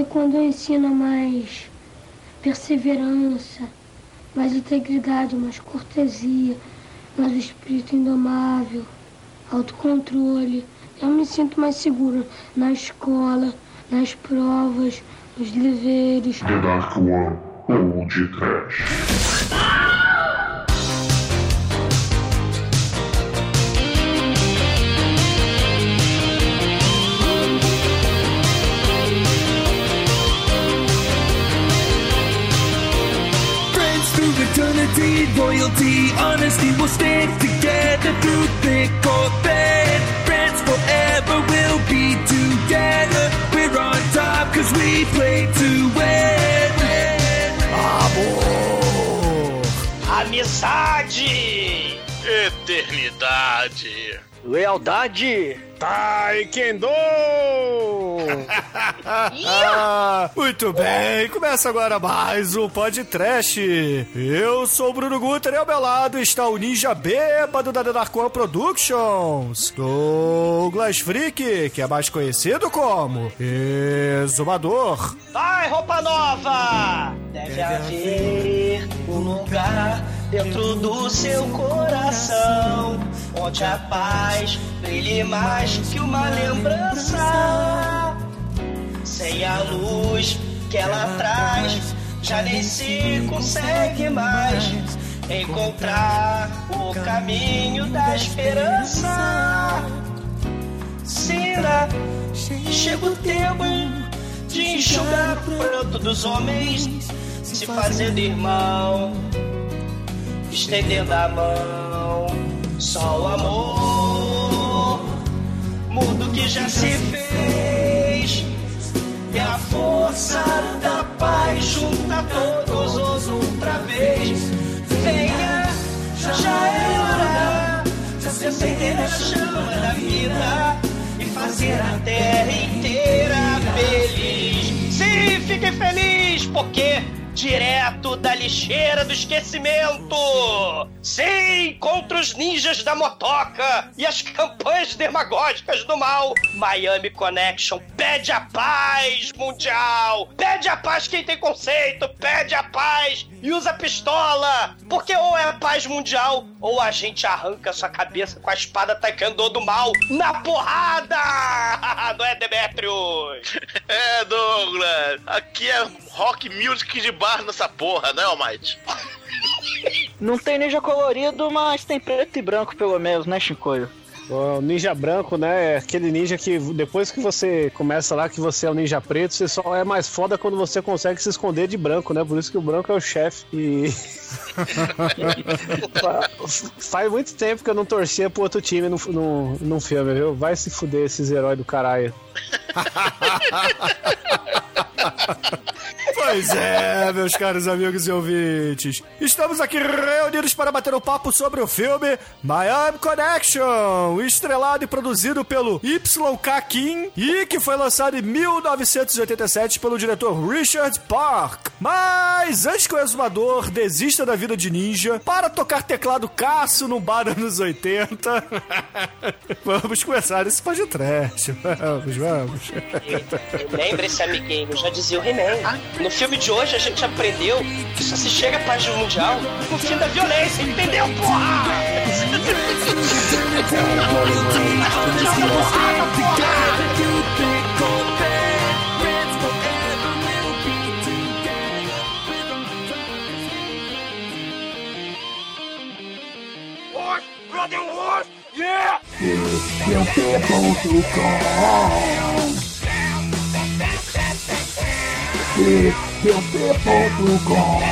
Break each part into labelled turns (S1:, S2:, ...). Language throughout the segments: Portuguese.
S1: taekwondo ensina mais perseverança, mais integridade, mais cortesia, mais espírito indomável, autocontrole. Eu me sinto mais segura na escola, nas provas, nos deveres.
S2: The Dark One.
S3: Loyalty, honesty will stand together through thick or thin. Friends forever we'll be together. We're on top cause we play to win.
S4: Amor!
S5: Amizade!
S6: Eternidade.
S5: Lealdade!
S4: Taekwondo! Muito bem, começa agora mais um podcast. Eu sou o Bruno Guter e ao meu lado está o ninja bêbado da One Productions, Douglas Freak, que é mais conhecido como Exumador.
S5: Vai, roupa nova! Deve haver um lugar dentro do seu coração onde a paz brilhe mais que uma lembrança. Sem a luz que ela traz, já nem se consegue mais encontrar o caminho da esperança. Sina, chega o tempo de enxugar o pranto dos homens, se fazendo irmão, estendendo a mão. Só o amor, mundo que já se fez, e a força da paz junta todos outra vez. Venha, já é hora de acender a chama da vida e fazer a terra inteira feliz. Sim, fiquem felizes, porque direto da lixeira do esquecimento. Sim, contra os ninjas da motoca e as campanhas demagógicas do mal. Miami Connection pede a paz mundial. Pede a paz quem tem conceito, pede a paz e usa pistola. Porque ou é a paz mundial ou a gente arranca sua cabeça com a espada taekwondo do mal na porrada. Não é, Demetrius?
S6: É, Douglas. Aqui é rock music de bar nessa porra, né, Almighty?
S5: Não tem ninja colorido, mas tem preto e branco pelo menos, né, Shinkoio?
S7: O ninja branco, né? É aquele ninja que depois que você começa lá, que você é o ninja preto, você só é mais foda quando você consegue se esconder de branco, né? Por isso que o branco é o chefe. E. Fa- Faz muito tempo que eu não torcia pro outro time no, no, num filme, viu? Vai se fuder esses heróis do caralho.
S4: Pois é, meus caros amigos e ouvintes. Estamos aqui reunidos para bater um papo sobre o filme Miami Connection, estrelado e produzido pelo Y.K. Kim e que foi lançado em 1987 pelo diretor Richard Park. Mas antes que o exumador desista da vida de ninja para tocar teclado caço num bar anos 80, vamos começar esse podcast. Vamos, vamos.
S5: Lembre-se, amiguinho, já dizia o He-Man. No filme de hoje a gente aprendeu que só se chega à paz mundial com o fim da violência, entendeu, porra?
S4: Running
S8: Wolf? Yeah!
S2: It's your people's gone. It's your people's gone.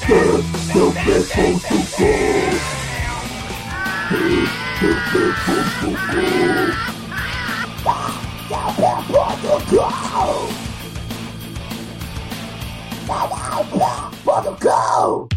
S2: It's your people's gone. It's your people's go!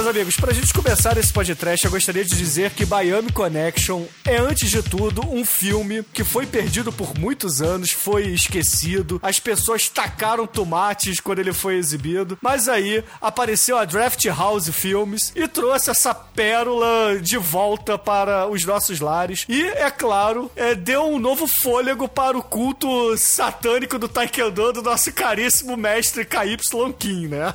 S4: Meus amigos, pra gente começar esse podcast, eu gostaria de dizer que Miami Connection é, antes de tudo, um filme que foi perdido por muitos anos, foi esquecido, as pessoas tacaram tomates quando ele foi exibido, mas aí apareceu a Draft House Filmes e trouxe essa pérola de volta para os nossos lares e, é claro, é, deu um novo fôlego para o culto satânico do Taekwondo do nosso caríssimo mestre KY Kim, né?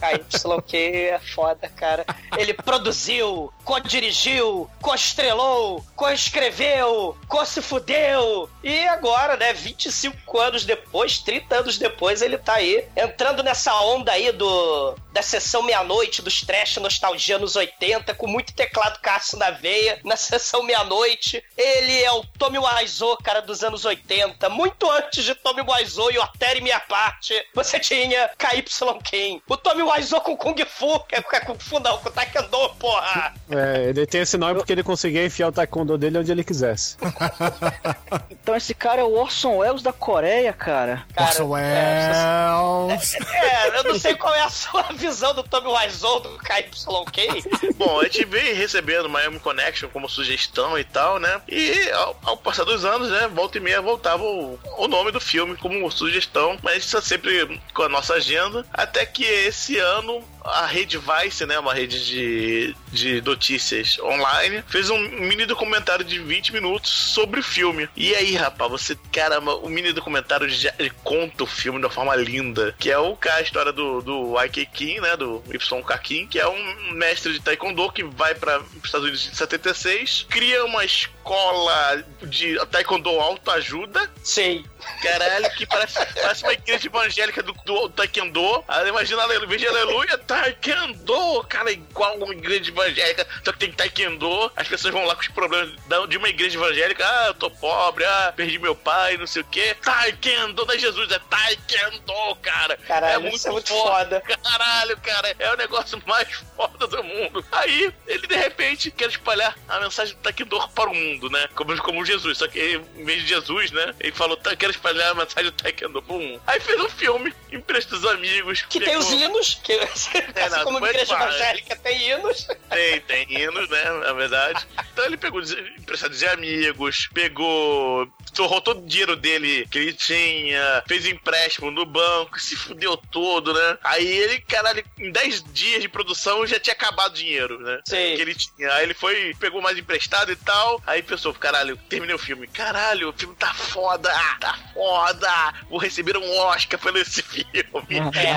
S5: KYK é foda, cara. Ele produziu, co-dirigiu, co-estrelou, co-escreveu, co-se fudeu. E agora, né, 25 anos depois, 30 anos depois, ele tá aí, entrando nessa onda aí do da sessão meia-noite, dos trash nostalgia nos 80, com muito teclado Cássio na veia, na sessão meia-noite. Ele é o Tommy Wiseau, cara, dos anos 80. Muito antes de Tommy Wiseau e o Até Minha Parte, você tinha KY King. O Tommy Wiseau com Kung Fu, que é Kung Fu não, com Taekwondo, porra!
S7: É, ele tem esse nome porque ele conseguia enfiar o taekwondo dele onde ele quisesse.
S9: Então esse cara é o Orson Welles da Coreia, cara.
S5: Cara,
S4: Orson Welles.
S5: É, eu não sei qual é a sua visão do Tommy Wiseau do KYK.
S6: Bom, a gente vem recebendo Miami Connection como sugestão e tal, né? E ao, ao passar dos anos, né? Volta e meia voltava o, o nome do filme como sugestão, mas isso é sempre com a nossa agenda. Até que esse ano a rede Vice, né? Uma rede de, de notícias online, fez um mini documentário de 20 minutos sobre o filme. E aí, rapaz, você, caramba, o mini documentário já conta o filme de uma forma linda. Que é o, a história do, do YK Kim, né? Do YK Kim, que é um mestre de taekwondo que vai para os Estados Unidos em 76, cria uma escola de taekwondo autoajuda.
S5: Sei.
S6: Caralho, que parece, parece uma igreja evangélica do, do taekwondo. Imagina, aleluia, veja aleluia, taekwondo, cara, igual uma igreja evangélica, só que tem taekwondo. As pessoas vão lá com os problemas de uma igreja evangélica. Ah, eu tô pobre, ah, perdi meu pai, não sei o quê. Taekwondo da Jesus, é taekwondo, cara.
S5: Caralho, isso é muito foda.
S6: Caralho, cara, é o negócio mais foda do mundo. Aí, ele de repente quer espalhar a mensagem do Taekwondo para o mundo, né? Como, como Jesus. Só que ele, em vez de Jesus, né? Ele falou, tá, quero espalhar a mensagem do Taekwondo para o mundo. Aí fez um filme, empresta os amigos.
S5: Que tem os hinos, que assim
S6: não,
S5: como igreja evangélica tem hinos.
S6: Tem, tem hinos, né? Na verdade. Então ele pegou emprestado de amigos, pegou. Torrou todo o dinheiro dele que ele tinha, fez empréstimo no banco, se fudeu todo, né? Aí ele, caralho, em 10 dias de produção já tinha acabado o dinheiro, né?
S5: Sim.
S6: Que ele tinha. Aí ele foi, pegou mais emprestado e tal. Aí pensou, caralho, terminei o filme. Caralho, o filme tá foda, tá foda. Vou receber um Oscar pelo esse filme.
S5: É.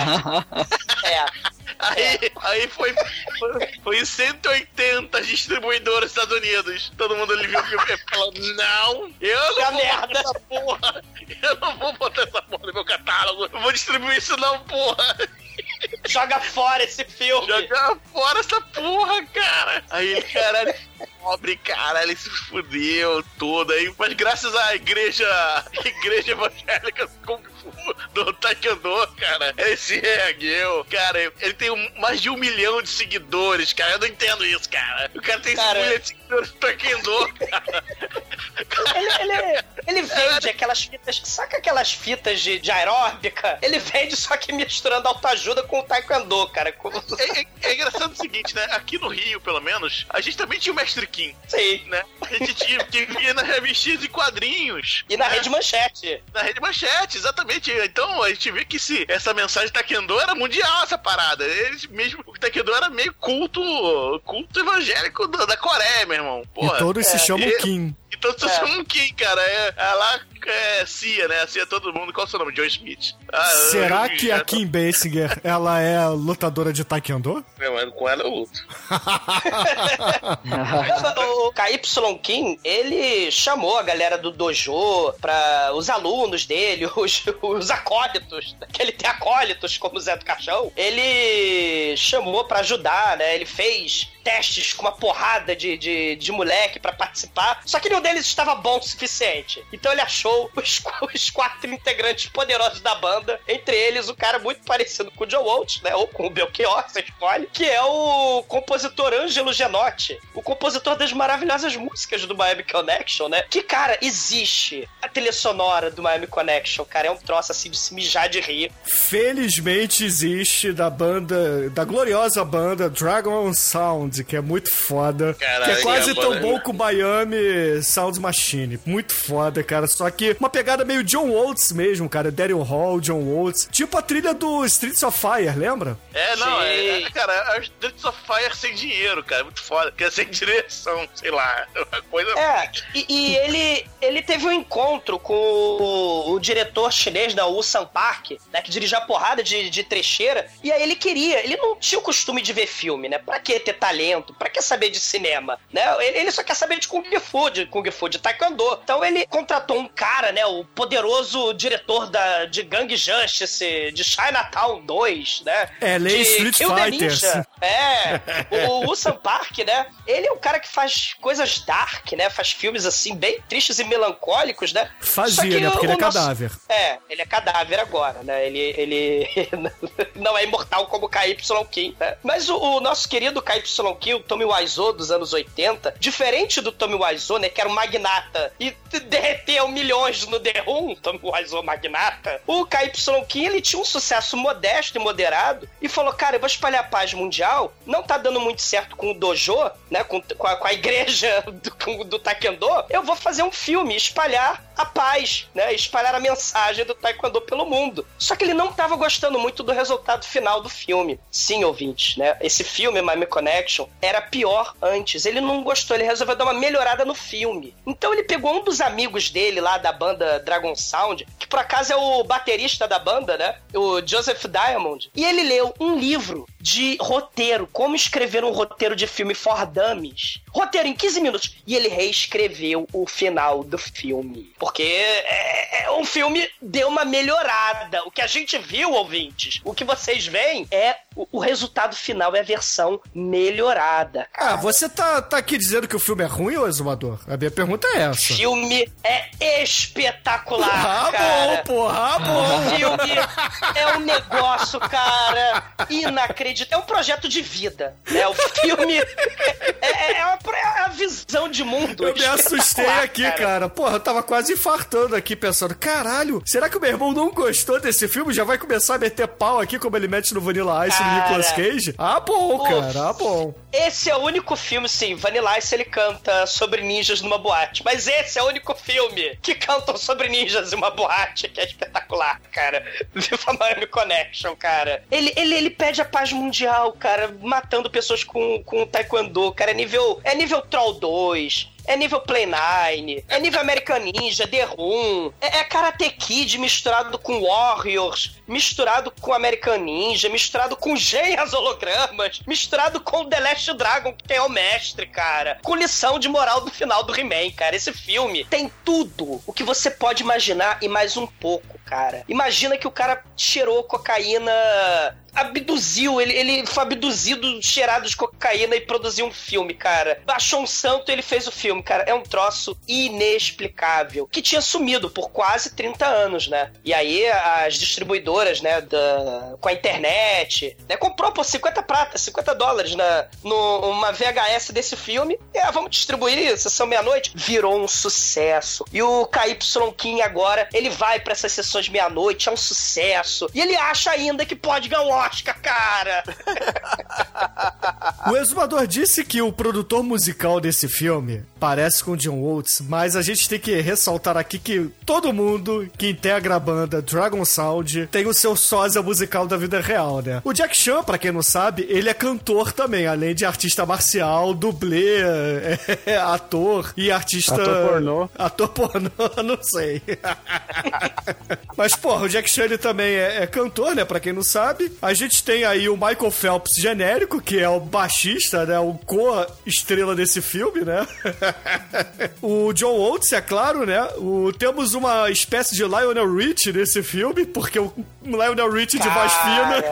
S5: É.
S6: Aí, aí foi, foi, foi em 180 distribuidoras dos Estados Unidos. Todo mundo ali viu o filme e falou: Não, eu não vou
S5: merda.
S6: botar essa porra. Eu não vou botar essa porra no meu catálogo. Não vou distribuir isso, não, porra.
S5: Joga fora esse filme.
S6: Jogar fora essa porra, cara. Aí caralho, pobre, cara, ele se fudeu todo aí. Mas graças à igreja, igreja evangélica Kung Fu do Taekwondo, cara, ele se reergueu. Cara, ele tem um- mais de um milhão de seguidores, cara. Eu não entendo isso, cara. O cara tem
S5: Cara.
S6: um milhão de seguidores do Taekwondo, cara.
S5: Ele, ele, ele vende aquelas fitas, saca aquelas fitas de, de aeróbica? Ele vende só que misturando autoajuda com o taekwondo, cara.
S6: É, é- é engraçado o seguinte, né? Aqui no Rio, pelo menos, a gente também tinha o Mestre Kim,
S5: Sim.
S6: né? A gente tinha que via nas revistinhas e quadrinhos.
S5: E na
S6: né?
S5: rede manchete.
S6: Na rede manchete, exatamente. Então a gente vê que se essa mensagem Taekwondo era mundial, essa parada. Eles mesmo, o Taekwondo era meio culto, culto evangélico da, da Coreia, meu irmão. Porra.
S4: e todos se chamam
S6: E-
S4: Kim.
S6: Então tu
S5: É.
S6: chama um Kim, cara. É, é lá é Cia, né? A Cia é todo mundo. Qual é o seu nome? John Smith. Ah,
S4: Será
S6: eu-
S4: que a Kim Basinger, ela é lutadora de taekwondo?
S6: Não, com ela eu luto.
S5: o KY Kim, ele chamou a galera do dojo pra os alunos dele, os, os acólitos, que ele tem acólitos como o Zé do Caixão, ele chamou pra ajudar, né? Ele fez testes com uma porrada de, de, de moleque pra participar, só que nenhum deles estava bom o suficiente. Então ele achou os, os quatro integrantes poderosos da banda, entre eles o cara muito parecido com o Joe Walsh, né? Ou com o Belchior, você escolhe, que é o compositor Ângelo Genotti, o compositor das maravilhosas músicas do Miami Connection, né? Que, cara, existe a trilha sonora do Miami Connection, cara, é um troço assim de se mijar de rir.
S4: Felizmente existe da banda, da gloriosa banda Dragon Sound, que é muito foda.
S6: Caralho,
S4: que é quase
S6: é,
S4: tão
S6: mano.
S4: bom com Miami Sound Machine. Muito foda, cara. Só que uma pegada meio John Waltz mesmo, cara. Daryl Hall, John Waltz. Tipo a trilha do Streets of Fire, lembra?
S6: É, não, é,
S5: Sim.
S6: é, cara, é Streets of Fire sem dinheiro, cara, muito foda, que é sem direção, sei lá, uma coisa...
S5: É, e, e ele, ele teve um encontro com o, o diretor chinês da Ulsan Park, né, que dirigia a porrada de, de trecheira, e aí ele queria, ele não tinha o costume de ver filme, né? Pra que ter talento? Pra que saber de cinema? Né? Ele, ele só quer saber de Kung Fu, de Kung Fu, de Taekwondo. Então ele contratou um cara, né? O poderoso diretor da, de Gang Justice, de Chinatown 2, né?
S4: É,
S5: de
S4: Street
S5: Kill the
S4: Fighters.
S5: Ninja. É, o Ulsan Park, né? Ele é um cara que faz coisas dark, né? Faz filmes assim, bem tristes e melancólicos, né?
S4: Fazia, né? Porque
S5: o
S4: ele é
S5: nosso-
S4: cadáver.
S5: É, ele é cadáver agora, né? Ele, ele não é imortal como o KY Kim, né? Mas o, o nosso querido KY Kim, o Tommy Wiseau dos anos 80, diferente do Tommy Wiseau, né? Que era um magnata e derreteu milhões no The Room, Tommy Wiseau magnata, o KY ele tinha um sucesso modesto e moderado e falou, cara, eu vou espalhar a paz mundial, não tá dando muito certo com o dojo, né? Com, com, a, com a igreja do, do Taekwondo, eu vou fazer um filme, espalhar a paz, né? Espalhar a mensagem do Taekwondo pelo mundo. Só que ele não estava gostando muito do resultado final do filme. Sim, ouvintes, né? Esse filme, Miami Connection, era pior antes. Ele não gostou, ele resolveu dar uma melhorada no filme. Então ele pegou um dos amigos dele lá da banda Dragon Sound, que por acaso é o baterista da banda, né? O Joseph Diamond. E ele leu um livro de roteiro, como escrever um roteiro de filme for dummies. Roteiro em 15 minutos. E ele reescreveu o final do filme. Porque é, é, o filme deu uma melhorada. O que a gente viu, ouvintes, o que vocês veem é o, o resultado final é a versão melhorada.
S4: Ah, você tá, tá aqui dizendo que o filme é ruim, ô exumador? A minha pergunta é
S5: O
S4: essa.
S5: filme é espetacular,
S4: Ah,
S5: cara.
S4: bom, porra, ah, bom.
S5: O filme é um negócio, cara, inacreditável. É um projeto de vida. É o filme. É, é uma- é a visão de mundo.
S4: Eu me assustei aqui, cara. Porra, eu tava quase infartando aqui, pensando, caralho, será que o meu irmão não gostou desse filme? Já vai começar a meter pau aqui, como ele mete no Vanilla Ice no
S5: Cara.
S4: Nicolas Cage? Ah, bom,
S5: Uf.
S4: cara, ah, bom.
S5: Esse é o único filme, sim. Vanilla Ice ele canta sobre ninjas numa boate. Mas esse é o único filme que cantam sobre ninjas em uma boate, que é espetacular, cara. Viva Miami Connection, cara. Ele, ele, ele pede a paz mundial, cara, matando pessoas com, com taekwondo, cara. É nível, é nível Troll 2. É nível Play 9, é nível American Ninja, The Room, é, é Karate Kid misturado com Warriors, misturado com American Ninja, misturado com Geias hologramas, misturado com The Last Dragon, que é o mestre, cara. Com lição de moral do final do He-Man, cara. Esse filme tem tudo o que você pode imaginar e mais um pouco, cara. Imagina que o cara cheirou cocaína abduziu, ele, ele foi abduzido, cheirado de cocaína e produziu um filme, cara. Baixou um santo e ele fez o filme, cara. É um troço inexplicável. Que tinha sumido por quase 30 anos, né? E aí as distribuidoras, né, da, com a internet, né, comprou por 50 pratas, 50 dólares na, numa VHS desse filme. E, ah, vamos distribuir, sessão meia-noite. Virou um sucesso. E o KY Kim agora, ele vai pra essas sessões meia-noite, é um sucesso. E ele acha ainda que pode ganhar um Oscar, cara.
S4: O exumador disse que o produtor musical desse filme parece com John Waltz, mas a gente tem que ressaltar aqui que todo mundo que integra a banda Dragon Sound tem o seu sósia musical da vida real, né? O Jack Chan, pra quem não sabe, ele é cantor também, além de artista marcial, dublê, é, ator e artista...
S7: Ator pornô.
S4: Ator pornô, não sei. Mas, porra, o Jack Chan ele também é, é cantor, né? Pra quem não sabe. A gente tem aí o Michael Phelps genérico, que é o baixista, né? O co-estrela desse filme, né? O John Oates, é claro, né? O, temos uma espécie de Lionel Rich nesse filme, porque o Lionel Rich de voz fina.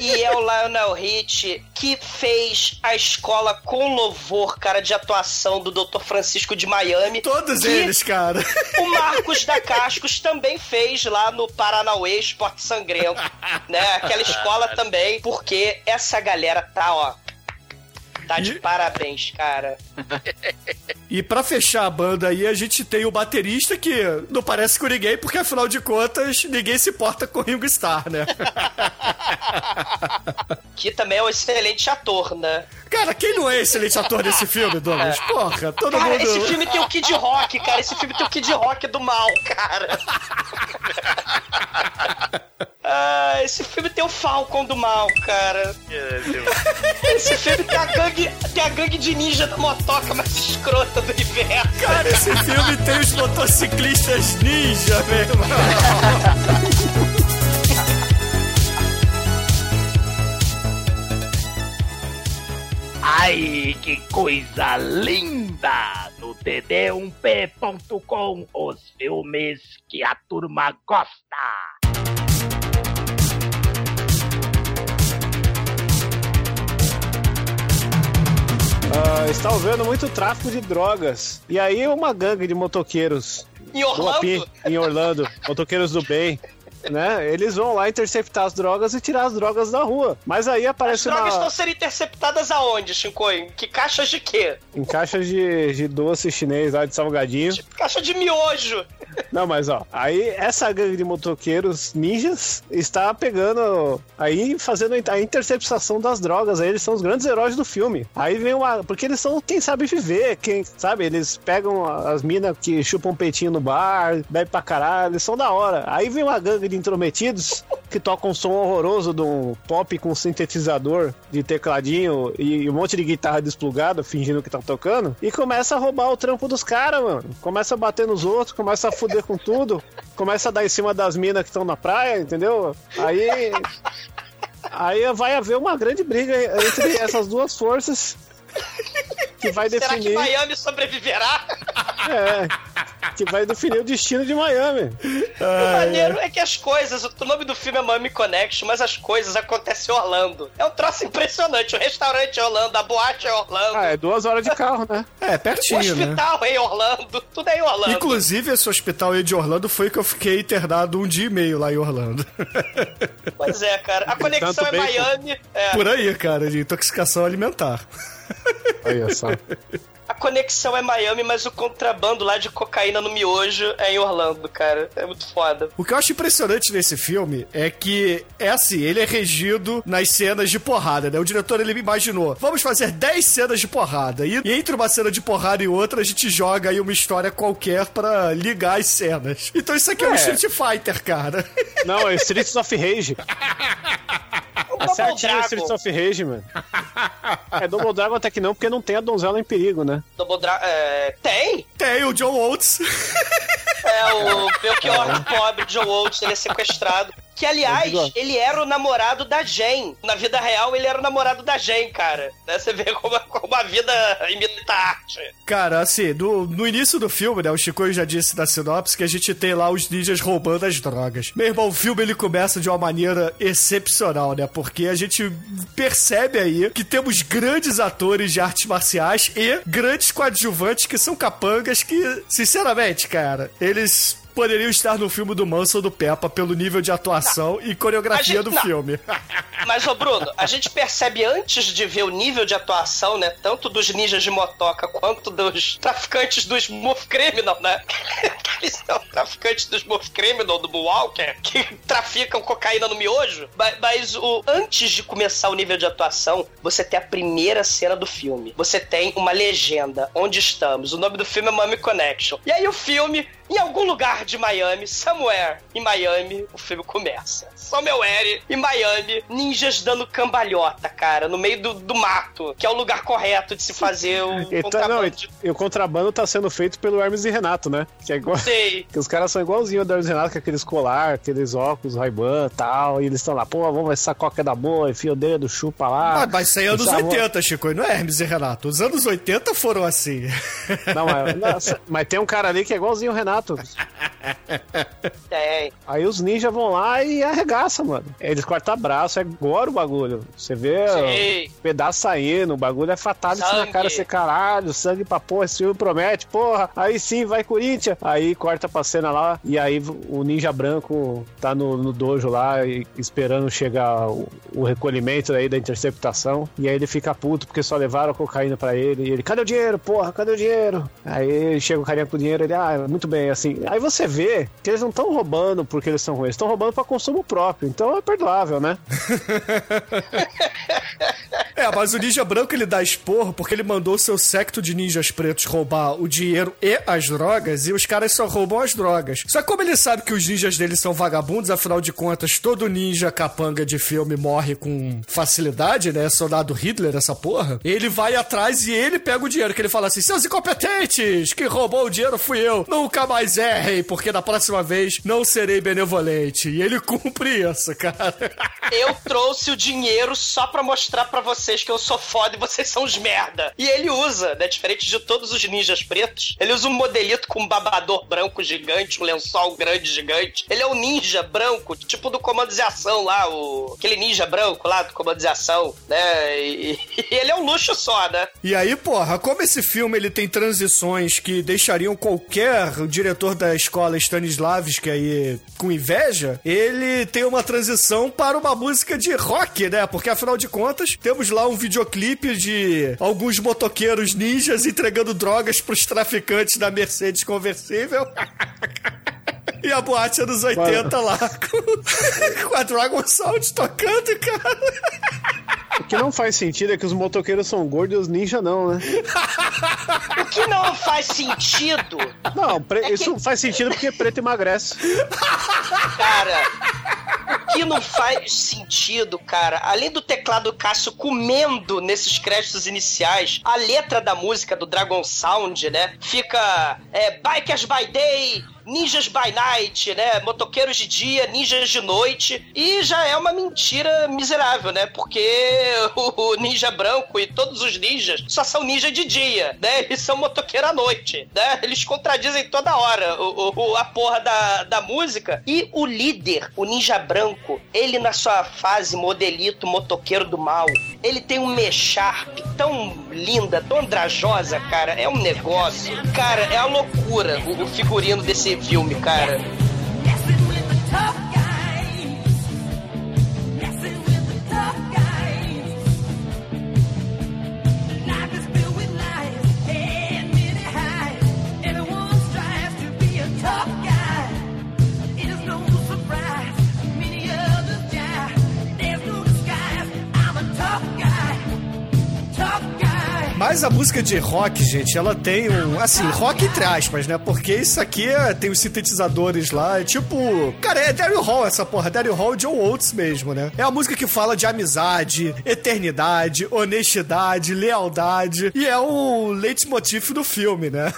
S5: E é o Lionel Hitch que fez a escola com louvor, cara, de atuação do Dr. Francisco de Miami.
S4: Todos eles, cara.
S5: O Marcos da Cascos também fez lá no Paranauê Esporte Sangrento, né? Aquela escola também, porque essa galera tá, ó, tá de
S4: E-
S5: parabéns, cara.
S4: E pra fechar a banda aí, a gente tem o baterista que não parece com ninguém, porque afinal de contas, ninguém se importa com o Ringo Starr, né?
S5: Que também é um excelente ator, né?
S4: Cara, quem não é excelente ator desse filme, Douglas? Porra, todo
S5: Cara,
S4: mundo...
S5: esse filme tem o Kid Rock, cara. Esse filme tem o Kid Rock do mal, cara. Ah, esse filme tem o Falcon do mal, cara. Esse filme tem a gangue, tem a gangue de ninja da motoca mais escrota do universo.
S4: Cara, esse filme tem os motociclistas ninja, meu irmão.
S10: Ai, que coisa linda! No td1p.com, os filmes que a turma gosta.
S7: Está havendo muito tráfico de drogas. E aí uma gangue de motoqueiros
S5: Em
S7: do
S5: Orlando,
S7: em Orlando, motoqueiros do bem, né? Eles vão lá interceptar as drogas e tirar as drogas da rua. Mas aí
S5: as
S7: aparece
S5: drogas
S7: uma...
S5: estão sendo interceptadas aonde, Shinkoi? Que caixas de quê?
S7: em caixas de, de doce chinês lá de salgadinho.
S5: Caixa de miojo.
S7: Não, mas ó, aí essa gangue de motoqueiros ninjas está pegando, aí fazendo a interceptação das drogas, aí eles são os grandes heróis do filme. Aí vem uma, porque eles são quem sabe viver, quem sabe, eles pegam as minas que chupam peitinho no bar, bebem pra caralho, eles são da hora. Aí vem uma gangue de intrometidos que tocam um som horroroso de um pop com sintetizador de tecladinho e um monte de guitarra desplugada, fingindo que tá tocando, e começa a roubar o trampo dos caras, mano. Começa a bater nos outros, começa a fuder com tudo, começa a dar em cima das minas que estão na praia, entendeu? Aí. Aí vai haver uma grande briga entre essas duas forças que vai
S5: Será que
S7: definir.
S5: Miami sobreviverá?
S7: É, que vai definir o destino de Miami.
S5: O maneiro é que as coisas, o nome do filme é Miami Connection, mas as coisas acontecem em Orlando. É um troço impressionante. O restaurante é Orlando, a boate é Orlando,
S7: Ah, é duas horas de carro, né?
S4: É,
S5: o
S4: pertinho, né?
S5: hospital é em Orlando, tudo é em Orlando.
S4: Inclusive, esse hospital aí de Orlando foi que eu fiquei internado um dia e meio lá em Orlando.
S5: Pois é, cara. A conexão
S7: Tanto
S5: é
S7: bacon.
S5: Miami. É,
S4: Por aí, cara, de intoxicação alimentar.
S7: Olha só.
S5: a conexão é Miami, mas o contrabando lá de cocaína no miojo é em Orlando, cara. É muito foda.
S4: O que eu acho impressionante nesse filme é que é assim, ele é regido nas cenas de porrada, né? O diretor ele me imaginou, vamos fazer 10 cenas de porrada e, e entre uma cena de porrada e outra a gente joga aí uma história qualquer pra ligar as cenas. Então isso aqui é, um
S7: É.
S4: Street Fighter, cara.
S7: Não, é Streets of Rage.
S5: O
S7: É
S5: Double
S7: certinho
S5: Dragon.
S7: Streets of Rage, mano. É Double Dragon até que não, porque não tem a donzela em perigo, né?
S5: Double Dra é, tem?
S4: Tem o John Oates.
S5: É, o Belchior pobre, John Oates, ele é sequestrado. Que, aliás, ele era o namorado da Jen. Na vida real, ele era o namorado da Jen, cara. Né? Você vê como, como a vida imita a arte.
S4: Cara, assim, no, no início do filme, né, o Chico já disse na sinopse que a gente tem lá os ninjas roubando as drogas. Meu irmão, o filme ele começa de uma maneira excepcional, né? Porque a gente percebe aí que temos grandes atores de artes marciais e grandes coadjuvantes que são capangas que, sinceramente, cara, eles poderiam estar no filme do Manson ou do Peppa pelo nível de atuação e
S5: A
S4: coreografia
S5: gente-
S4: do
S5: não.
S4: filme.
S5: Mas, ô Bruno, a gente percebe antes de ver o nível de atuação, né? Tanto dos ninjas de motoca quanto dos traficantes do Smooth Criminal, né? Eles são traficantes do Smooth Criminal, do Bullwalker, que traficam cocaína no miojo. Mas, mas o, antes de começar o nível de atuação, você tem a primeira cena do filme. Você tem uma legenda, onde estamos. O nome do filme é Miami Connection. E aí o filme, em algum lugar de Miami, somewhere em Miami, o filme começa. Somewhere em Miami, ninjas dando cambalhota, cara, no meio do, do mato, que é o lugar correto de se fazer o
S7: E, tá, não,
S5: contrabando
S7: e, e o contrabando tá sendo feito pelo Hermes e Renato, né? Que é igual.
S5: Sei.
S7: Que os caras são igualzinho o Hermes e Renato, com aqueles colar, aqueles óculos, Ray-Ban e tal. E eles estão lá, pô, vamos ver se essa coca é da boa, enfia o dedo, chupa lá.
S4: Ah, mas isso aí é anos
S7: Puxa,
S4: 80, Chico, e não é Hermes e Renato. Os anos 80 foram assim.
S7: Não, mas, nossa, mas tem um cara ali que é igualzinho o Renato.
S9: É,
S7: Aí os ninjas vão lá e arregaçam, mano. Eles cortam braço, é gore o bagulho. Você vê
S9: Sim.
S7: o pedaço saindo, o bagulho é fatality na
S9: Sangue.
S7: cara, você caralho, sangue pra porra, esse filme promete, porra. Aí sim, vai Corinthians. Aí corta pra cena lá, e aí o ninja branco tá no, no dojo lá, e- esperando chegar o, o recolhimento aí da interceptação. E aí ele fica puto porque só levaram a cocaína pra ele. E ele, cadê o dinheiro, porra, cadê o dinheiro? Aí chega o carinha com o dinheiro, ele, ah, muito bem, assim. Aí você vê que eles não estão roubando porque eles são ruins, estão roubando pra consumo próprio. Então é perdoável, né?
S4: É, mas o ninja branco ele dá esporro porque ele mandou seu secto de ninjas pretos roubar o dinheiro e as drogas e os caras só roubam as drogas. Só que como ele sabe que os ninjas dele são vagabundos, afinal de contas, todo ninja capanga de filme morre com facilidade, né? Soldado Hitler, essa porra. Ele vai atrás e ele pega o dinheiro, que ele fala assim: seus incompetentes, quem roubou o dinheiro fui eu. Nunca mais errem, porque da próxima vez não serei benevolente. E ele cumpre isso, cara.
S5: Eu trouxe o dinheiro só pra mostrar pra vocês que eu sou foda e vocês são os merda. E ele usa, né? Diferente de todos os ninjas pretos, ele usa um modelito com um babador branco gigante, um lençol grande gigante. Ele é um ninja branco, tipo do comando de ação lá, o... aquele ninja branco lá do comando de ação, né? E, e ele é um luxo só, né?
S4: E aí, porra, como esse filme ele tem transições que deixariam qualquer diretor da escola Stanislavski aí com inveja, ele tem uma transição para uma música de rock, né? Porque afinal de contas, temos lá um videoclipe de alguns motoqueiros ninjas entregando drogas pros traficantes da Mercedes conversível. E a boate anos 80 lá com, com a Dragon Sound tocando, cara.
S7: O que não faz sentido é que os motoqueiros são gordos e os ninjas não, né?
S5: O que não faz sentido,
S7: Não, pre- isso faz sentido porque preto emagrece.
S5: cara. O que não faz sentido, cara, além do teclado Cássio comendo nesses créditos iniciais, a letra da música do Dragon Sound, né? Fica é, Bikers by Day. Ninjas by night, né? Motoqueiros de dia, ninjas de noite. E já é uma mentira miserável, né? Porque o ninja branco e todos os ninjas só são ninja de dia, né? Eles são motoqueiro à noite, né? Eles contradizem toda hora o, o- a porra da, da música. E o líder, o ninja branco, ele na sua fase modelito motoqueiro do mal, ele tem um mecharp tão linda, tão andrajosa, cara. É um negócio. Cara, é a loucura o, o figurino desse filme, cara.
S4: Mas a música de rock, gente, ela tem um. Assim, rock entre aspas, né? Porque isso aqui é- tem os sintetizadores lá. É tipo. Cara, é Daryl Hall essa porra. Daryl Hall e John Oates mesmo, né? É a música que fala de amizade, eternidade, honestidade, lealdade. E é o leitmotiv do filme, né?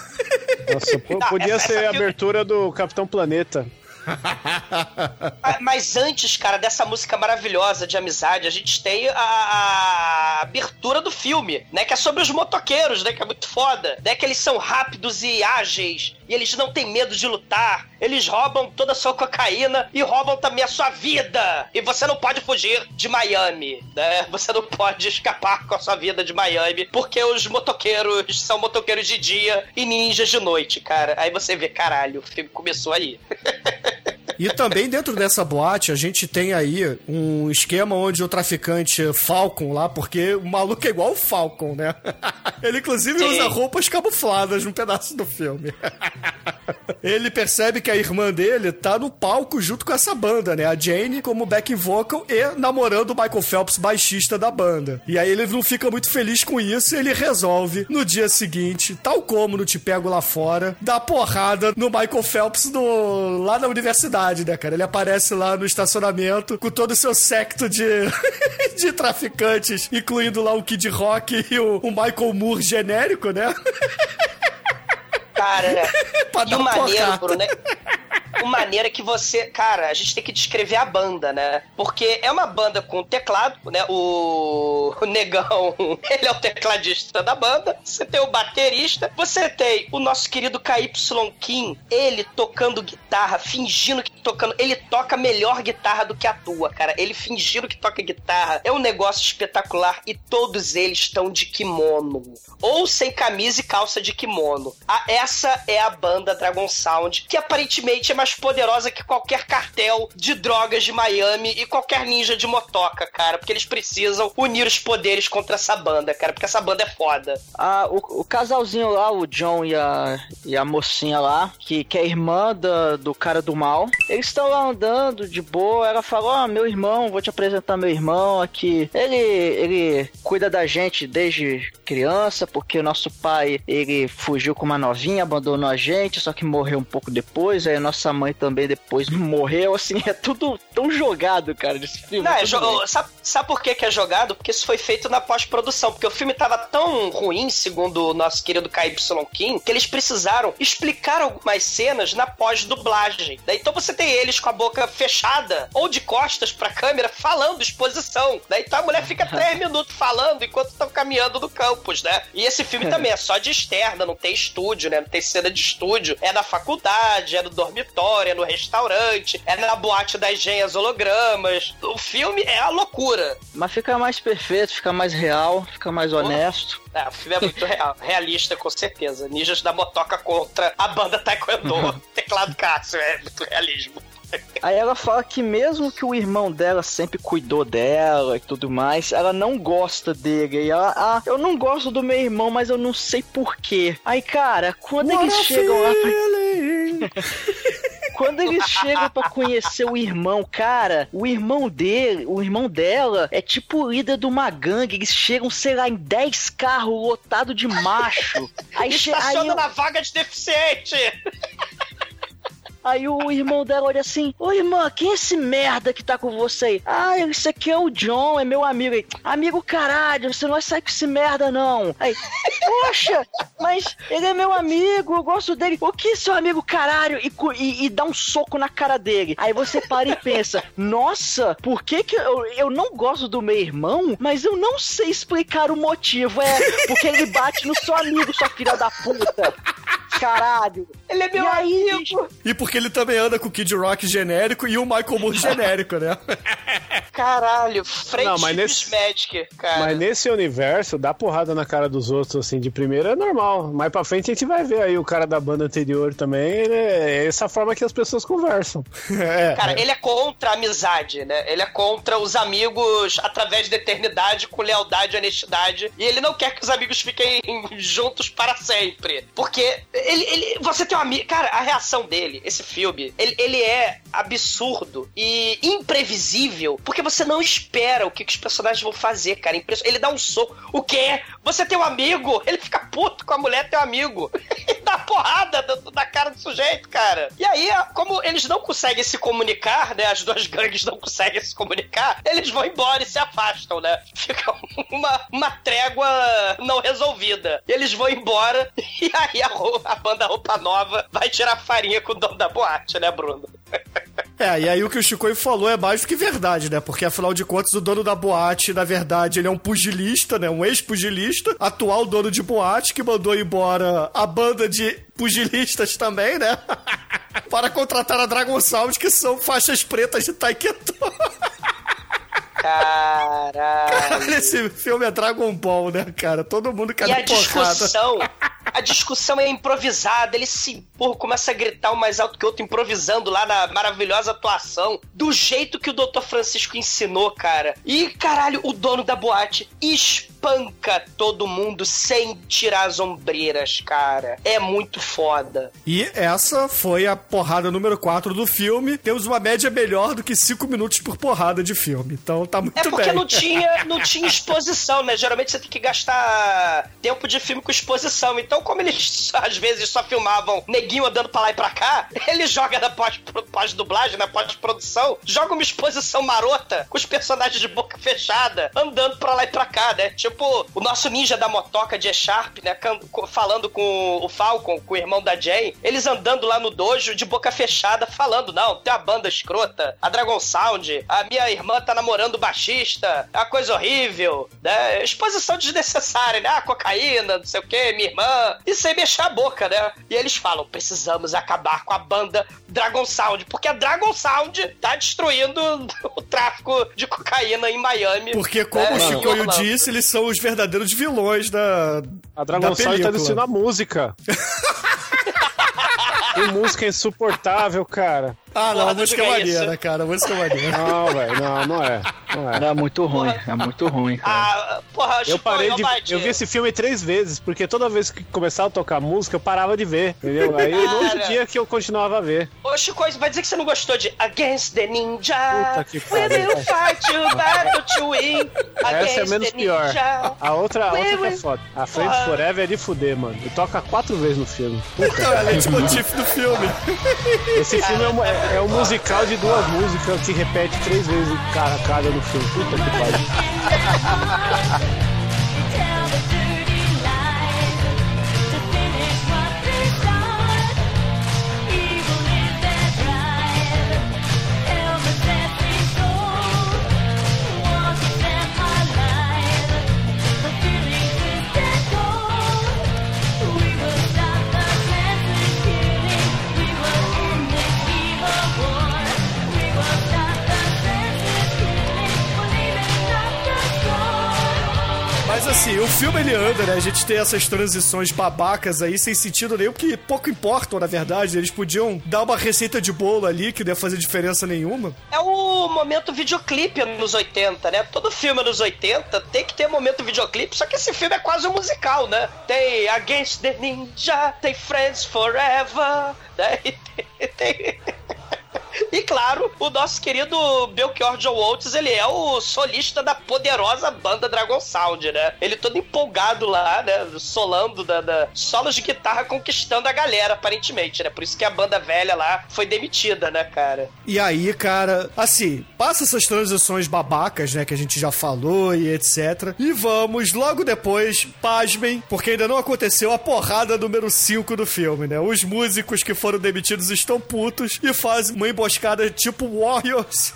S7: Nossa, po-
S5: Não,
S7: podia
S5: essa-
S7: ser
S5: essa
S7: a abertura do Capitão Planeta.
S5: Ah, Mas antes, cara, dessa música maravilhosa de amizade, a gente tem a, a abertura do filme, né? Que é sobre os motoqueiros, né? Que é muito foda. Né, que eles são rápidos e ágeis. E eles não têm medo de lutar. Eles roubam toda a sua cocaína e roubam também a sua vida. E você não pode fugir de Miami, né? Você não pode escapar com a sua vida de Miami. Porque os motoqueiros são motoqueiros de dia e ninjas de noite, cara. Aí você vê, caralho, o filme começou aí.
S4: E também dentro dessa boate a gente tem aí um esquema onde o traficante Falcon lá, porque o maluco é igual o Falcon, né? Ele inclusive
S5: Sim.
S4: usa roupas camufladas num pedaço do filme. Ele percebe que a irmã dele tá no palco junto com essa banda, né? A Jane como back vocal e namorando o Michael Phelps, baixista da banda. E aí ele não fica muito feliz com isso e ele resolve, no dia seguinte, tal como no Te Pego Lá Fora, dar porrada no Michael Phelps no, lá na universidade, né, cara? Ele aparece lá no estacionamento com todo o seu secto de, de traficantes, incluindo lá o Kid Rock e o, o Michael Moore genérico, né?
S5: Cara,
S4: Pra
S5: e
S4: dar
S5: o maneiro. Bruno, né? O maneiro é que você. Cara, a gente tem que descrever a banda, né? Porque é uma banda com teclado, né? O, o Negão, ele é o tecladista da banda. Você tem o baterista. Você tem o nosso querido KY Kim, ele tocando guitarra, fingindo que tocando. Ele toca melhor guitarra do que atua, cara. Ele fingindo que toca guitarra. É um negócio espetacular e todos eles estão de kimono. Ou sem camisa e calça de kimono. A- essa é a banda Dragon Sound, que aparentemente é mais poderosa que qualquer cartel de drogas de Miami e qualquer ninja de motoca, cara. Porque eles precisam unir os poderes contra essa banda, cara. Porque essa banda é foda.
S9: Ah, o, o casalzinho lá, o John e a, e a mocinha lá, que, que é irmã da- do cara do mal, eles estão lá andando de boa. Ela falou: Ó, meu irmão, vou te apresentar meu irmão aqui. Ele, ele cuida da gente desde criança, porque o nosso pai ele fugiu com uma novinha, abandonou a gente, só que morreu um pouco depois. Aí a nossa mãe também depois morreu. Assim, é tudo tão jogado, cara, desse filme.
S5: Não, é jo- sabe, sabe por que, que é jogado? Porque isso foi feito na pós-produção. Porque o filme tava tão ruim, segundo o nosso querido KY Kim, que eles precisaram explicar algumas cenas na pós-dublagem. Daí então você tem eles com a boca fechada ou de costas pra câmera falando exposição. Daí então a mulher fica três minutos falando enquanto estão caminhando no campus, né? E esse filme também é só de externa, não tem estúdio, né? Não tem cena de estúdio. É na faculdade, é no dormitório, é no restaurante, é na boate das genhas hologramas. O filme é a loucura.
S9: Mas fica mais perfeito, fica mais real, fica mais honesto.
S5: É, o filme é muito real, realista, com certeza. Ninjas da motoca contra a banda Taekwondo. Teclado Cássio, é muito realismo.
S9: Aí ela fala que mesmo que o irmão dela sempre cuidou dela e tudo mais, ela não gosta dele. E ela, ah, eu não gosto do meu irmão, mas eu não sei porquê. Aí, cara, quando eles chegam lá. pra- Quando eles chegam pra conhecer o irmão, cara, o irmão dele, o irmão dela é tipo o líder de uma gangue. Eles chegam, sei lá, em 10 carros lotados de macho. Aí, che- aí
S5: Estaciona
S9: eu-
S5: na vaga de deficiente!
S9: Aí o irmão dela olha assim: Ô irmã, quem é esse merda que tá com você aí? Ah, esse aqui é o John, é meu amigo aí. Amigo caralho, você não vai sair com esse merda não. Aí, poxa, mas ele é meu amigo, eu gosto dele. O que seu amigo caralho? E, e- e dá um soco na cara dele. Aí você para e pensa: Nossa, por que que eu, eu não gosto do meu irmão, mas eu não sei explicar o motivo. É porque ele bate no seu amigo, sua filha da puta. Caralho.
S5: Ele é meu
S9: E aí,
S5: amigo!
S4: E porque ele também anda com o Kid Rock genérico e o Michael Moore genérico, né?
S5: Caralho, frente
S7: Não, mas nesse-
S5: Magic, cara.
S7: Mas nesse universo, dar porrada na cara dos outros, assim, de primeira é normal. Mais pra frente a gente vai ver aí o cara da banda anterior também. ele é essa forma que as pessoas conversam.
S4: É.
S5: Cara, ele é contra a amizade, né? Ele é contra os amigos através da eternidade, com lealdade e honestidade. E ele não quer que os amigos fiquem juntos para sempre. Porque ele, ele você tem um amigo. Cara, a reação dele, esse filme, ele, ele é absurdo e imprevisível. Porque você não espera o que, que os personagens vão fazer, cara. Ele dá um soco. O quê? Você tem um amigo? Ele fica puto com a mulher, tem um amigo. Ele dá porrada da- da cara do sujeito, cara. E aí, como eles não conseguem se comunicar, né? As duas gangues não conseguem se comunicar, eles vão embora e se afastam, né? Fica uma, uma trégua não resolvida. E eles vão embora e aí a, a banda Roupa Nova vai tirar farinha com o dono da boate, né, Bruno?
S4: É, e aí o que o Chico falou é mais do que verdade, né? Porque afinal de contas, o dono da boate, na verdade, ele é um pugilista, né? Um ex-pugilista, atual dono de boate, que mandou embora a banda de pugilistas também, né? Para contratar a Dragon Sound, que são faixas pretas de Taekwondo.
S5: Caralho.
S4: Esse filme é Dragon Ball, né, cara? Todo mundo cai
S5: E a
S4: porrada.
S5: discussão, a discussão é improvisada, ele se empurra, começa a gritar um mais alto que o outro, improvisando lá na maravilhosa atuação, do jeito que o Dr. Francisco ensinou, cara. E, caralho, o dono da boate espanca todo mundo sem tirar as ombreiras, cara. É muito foda.
S4: E essa foi a porrada número 4 do filme. Temos uma média melhor do que 5 minutos por porrada de filme. Então tá muito
S5: É porque
S4: bem.
S5: não tinha, não tinha exposição, né? Geralmente você tem que gastar tempo de filme com exposição. Então, como eles às vezes só filmavam neguinho andando pra lá e pra cá, ele joga na pós- pós-dublagem, na pós-produção, joga uma exposição marota com os personagens de boca fechada, andando pra lá e pra cá, né? Tipo, o nosso ninja da motoca de E-Sharp, né? Falando com o Falcon, com o irmão da Jane, eles andando lá no dojo de boca fechada, falando: não, tem a banda escrota, a Dragon Sound, a minha irmã tá namorando o baixista, é uma coisa horrível, né? Exposição desnecessária, né? Ah, cocaína, não sei o que, minha irmã. E sem mexer a boca, né? E eles falam: precisamos acabar com a banda Dragon Sound, porque a Dragon Sound tá destruindo o tráfico de cocaína em Miami.
S4: Porque, como
S5: né?
S4: o Chicoio disse, eles são os verdadeiros vilões da.
S7: A Dragon
S4: da
S7: Sound tá destruindo a música. Tem música insuportável, cara.
S4: Ah, não,
S5: Porra,
S4: a música é maneira, cara. A música é maneira.
S7: Não, velho, não, não é. Não é.
S9: É muito ruim, é muito ruim, cara.
S5: Ah, porra,
S7: Eu
S5: Chico,
S7: parei
S5: ô,
S7: de. Eu vi esse filme três vezes, porque toda vez que começava a tocar música, eu parava de ver, entendeu? Aí no outro dia que eu continuava a ver.
S5: Ô, Chico, vai dizer que você não gostou de Against the Ninja.
S7: Puta que
S5: We
S7: pariu.
S5: will fight you battle to win.
S7: Essa é menos pior.
S5: Ninja.
S7: A outra, a outra que é foda. A Friends
S5: Porra.
S7: Forever é de fuder, mano. E toca quatro vezes no filme. Puta.
S4: Então, é leitmotiv do filme.
S7: Esse filme é um, é- é um musical de duas músicas que repete três vezes o cara cada no filme. Puta que pariu.
S4: Assim, o filme ele anda, né? A gente tem essas transições babacas aí, sem sentido nenhum, que pouco importam, na verdade. Eles podiam dar uma receita de bolo ali, que não ia fazer diferença nenhuma.
S5: É o momento videoclipe nos 80, né? Todo filme nos 80 tem que ter momento videoclipe, só que esse filme é quase um musical, né? Tem Against the Ninja, tem Friends Forever, né? E tem... tem- E claro, o nosso querido Belchior John Waltz, ele é o solista da poderosa banda Dragon Sound, né? Ele todo empolgado lá, né? Solando da, da- solos de guitarra conquistando a galera, aparentemente, né? Por isso que a banda velha lá foi demitida, né, cara?
S4: E aí, cara, assim, passa essas transições babacas, né, que a gente já falou e etc. E vamos, logo depois, pasmem, porque ainda não aconteceu a porrada número 5 do filme, né? Os músicos que foram demitidos estão putos e fazem uma emboscada tipo Warriors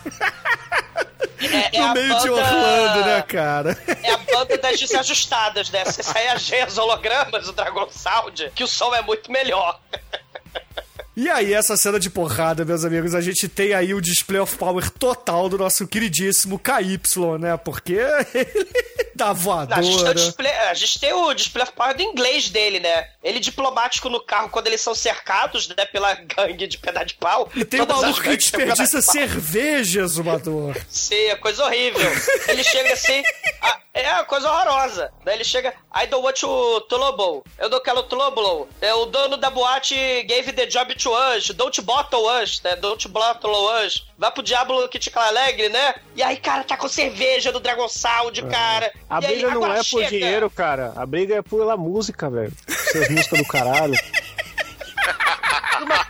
S5: É, é
S4: no meio de
S5: banda-
S4: Orlando, né, cara?
S5: É a banda das desajustadas, né? Você sai a Geas hologramas do Dragon Sound, que o som é muito melhor.
S4: E aí, essa cena de porrada, meus amigos, a gente tem aí o display of power total do nosso queridíssimo KY, né? Porque ele dá
S5: A gente, tem o
S4: voadora.
S5: display, a gente tem o display of power do inglês dele, né? Ele diplomático no carro quando eles são cercados, né? Pela gangue de pedaço de pau.
S4: E tem o maluco que desperdiça
S5: de pau.
S4: cerveja, Zumador.
S5: Sim, é coisa horrível. Ele chega assim, a- é uma coisa horrorosa. Daí ele chega, I don't want to trouble. Eu não quero trouble. É, o dono da boate gave the job to us. Don't bottle us, né? Don't bottle us. Vai pro diabo que te alegre, né? E aí, cara, tá com cerveja do Dragon Sound, cara.
S7: A
S5: E aí,
S7: briga não
S5: agora
S7: é por
S5: chega.
S7: dinheiro, cara. A briga é pela música, velho. Essas músicas do caralho.
S5: Uma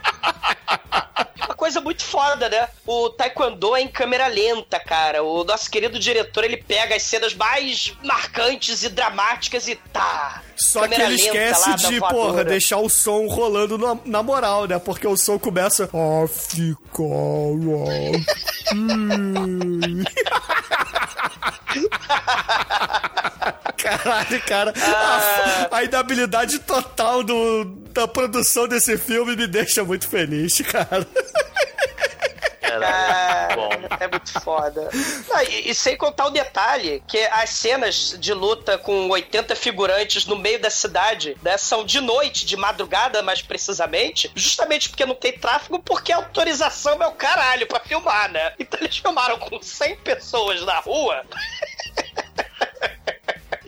S5: coisa muito foda, né? O Taekwondo é em câmera lenta, cara. O nosso querido diretor, ele pega as cenas mais marcantes e dramáticas e tá.
S4: Só que ele esquece
S5: lá
S4: de, porra, deixar o som rolando na, na moral, né? Porque o som começa. A ficar assim. Caralho, cara.
S5: Ah.
S4: A, a inabilidade total do, da produção desse filme me deixa muito feliz, cara.
S5: Ah,
S6: Bom.
S5: é muito foda. Não, e, e sem contar o detalhe, que as cenas de luta com 80 figurantes no meio da cidade, né, são de noite, de madrugada, mais precisamente, justamente porque não tem tráfego, porque a autorização é o caralho pra filmar, né? Então eles filmaram com 100 pessoas na rua.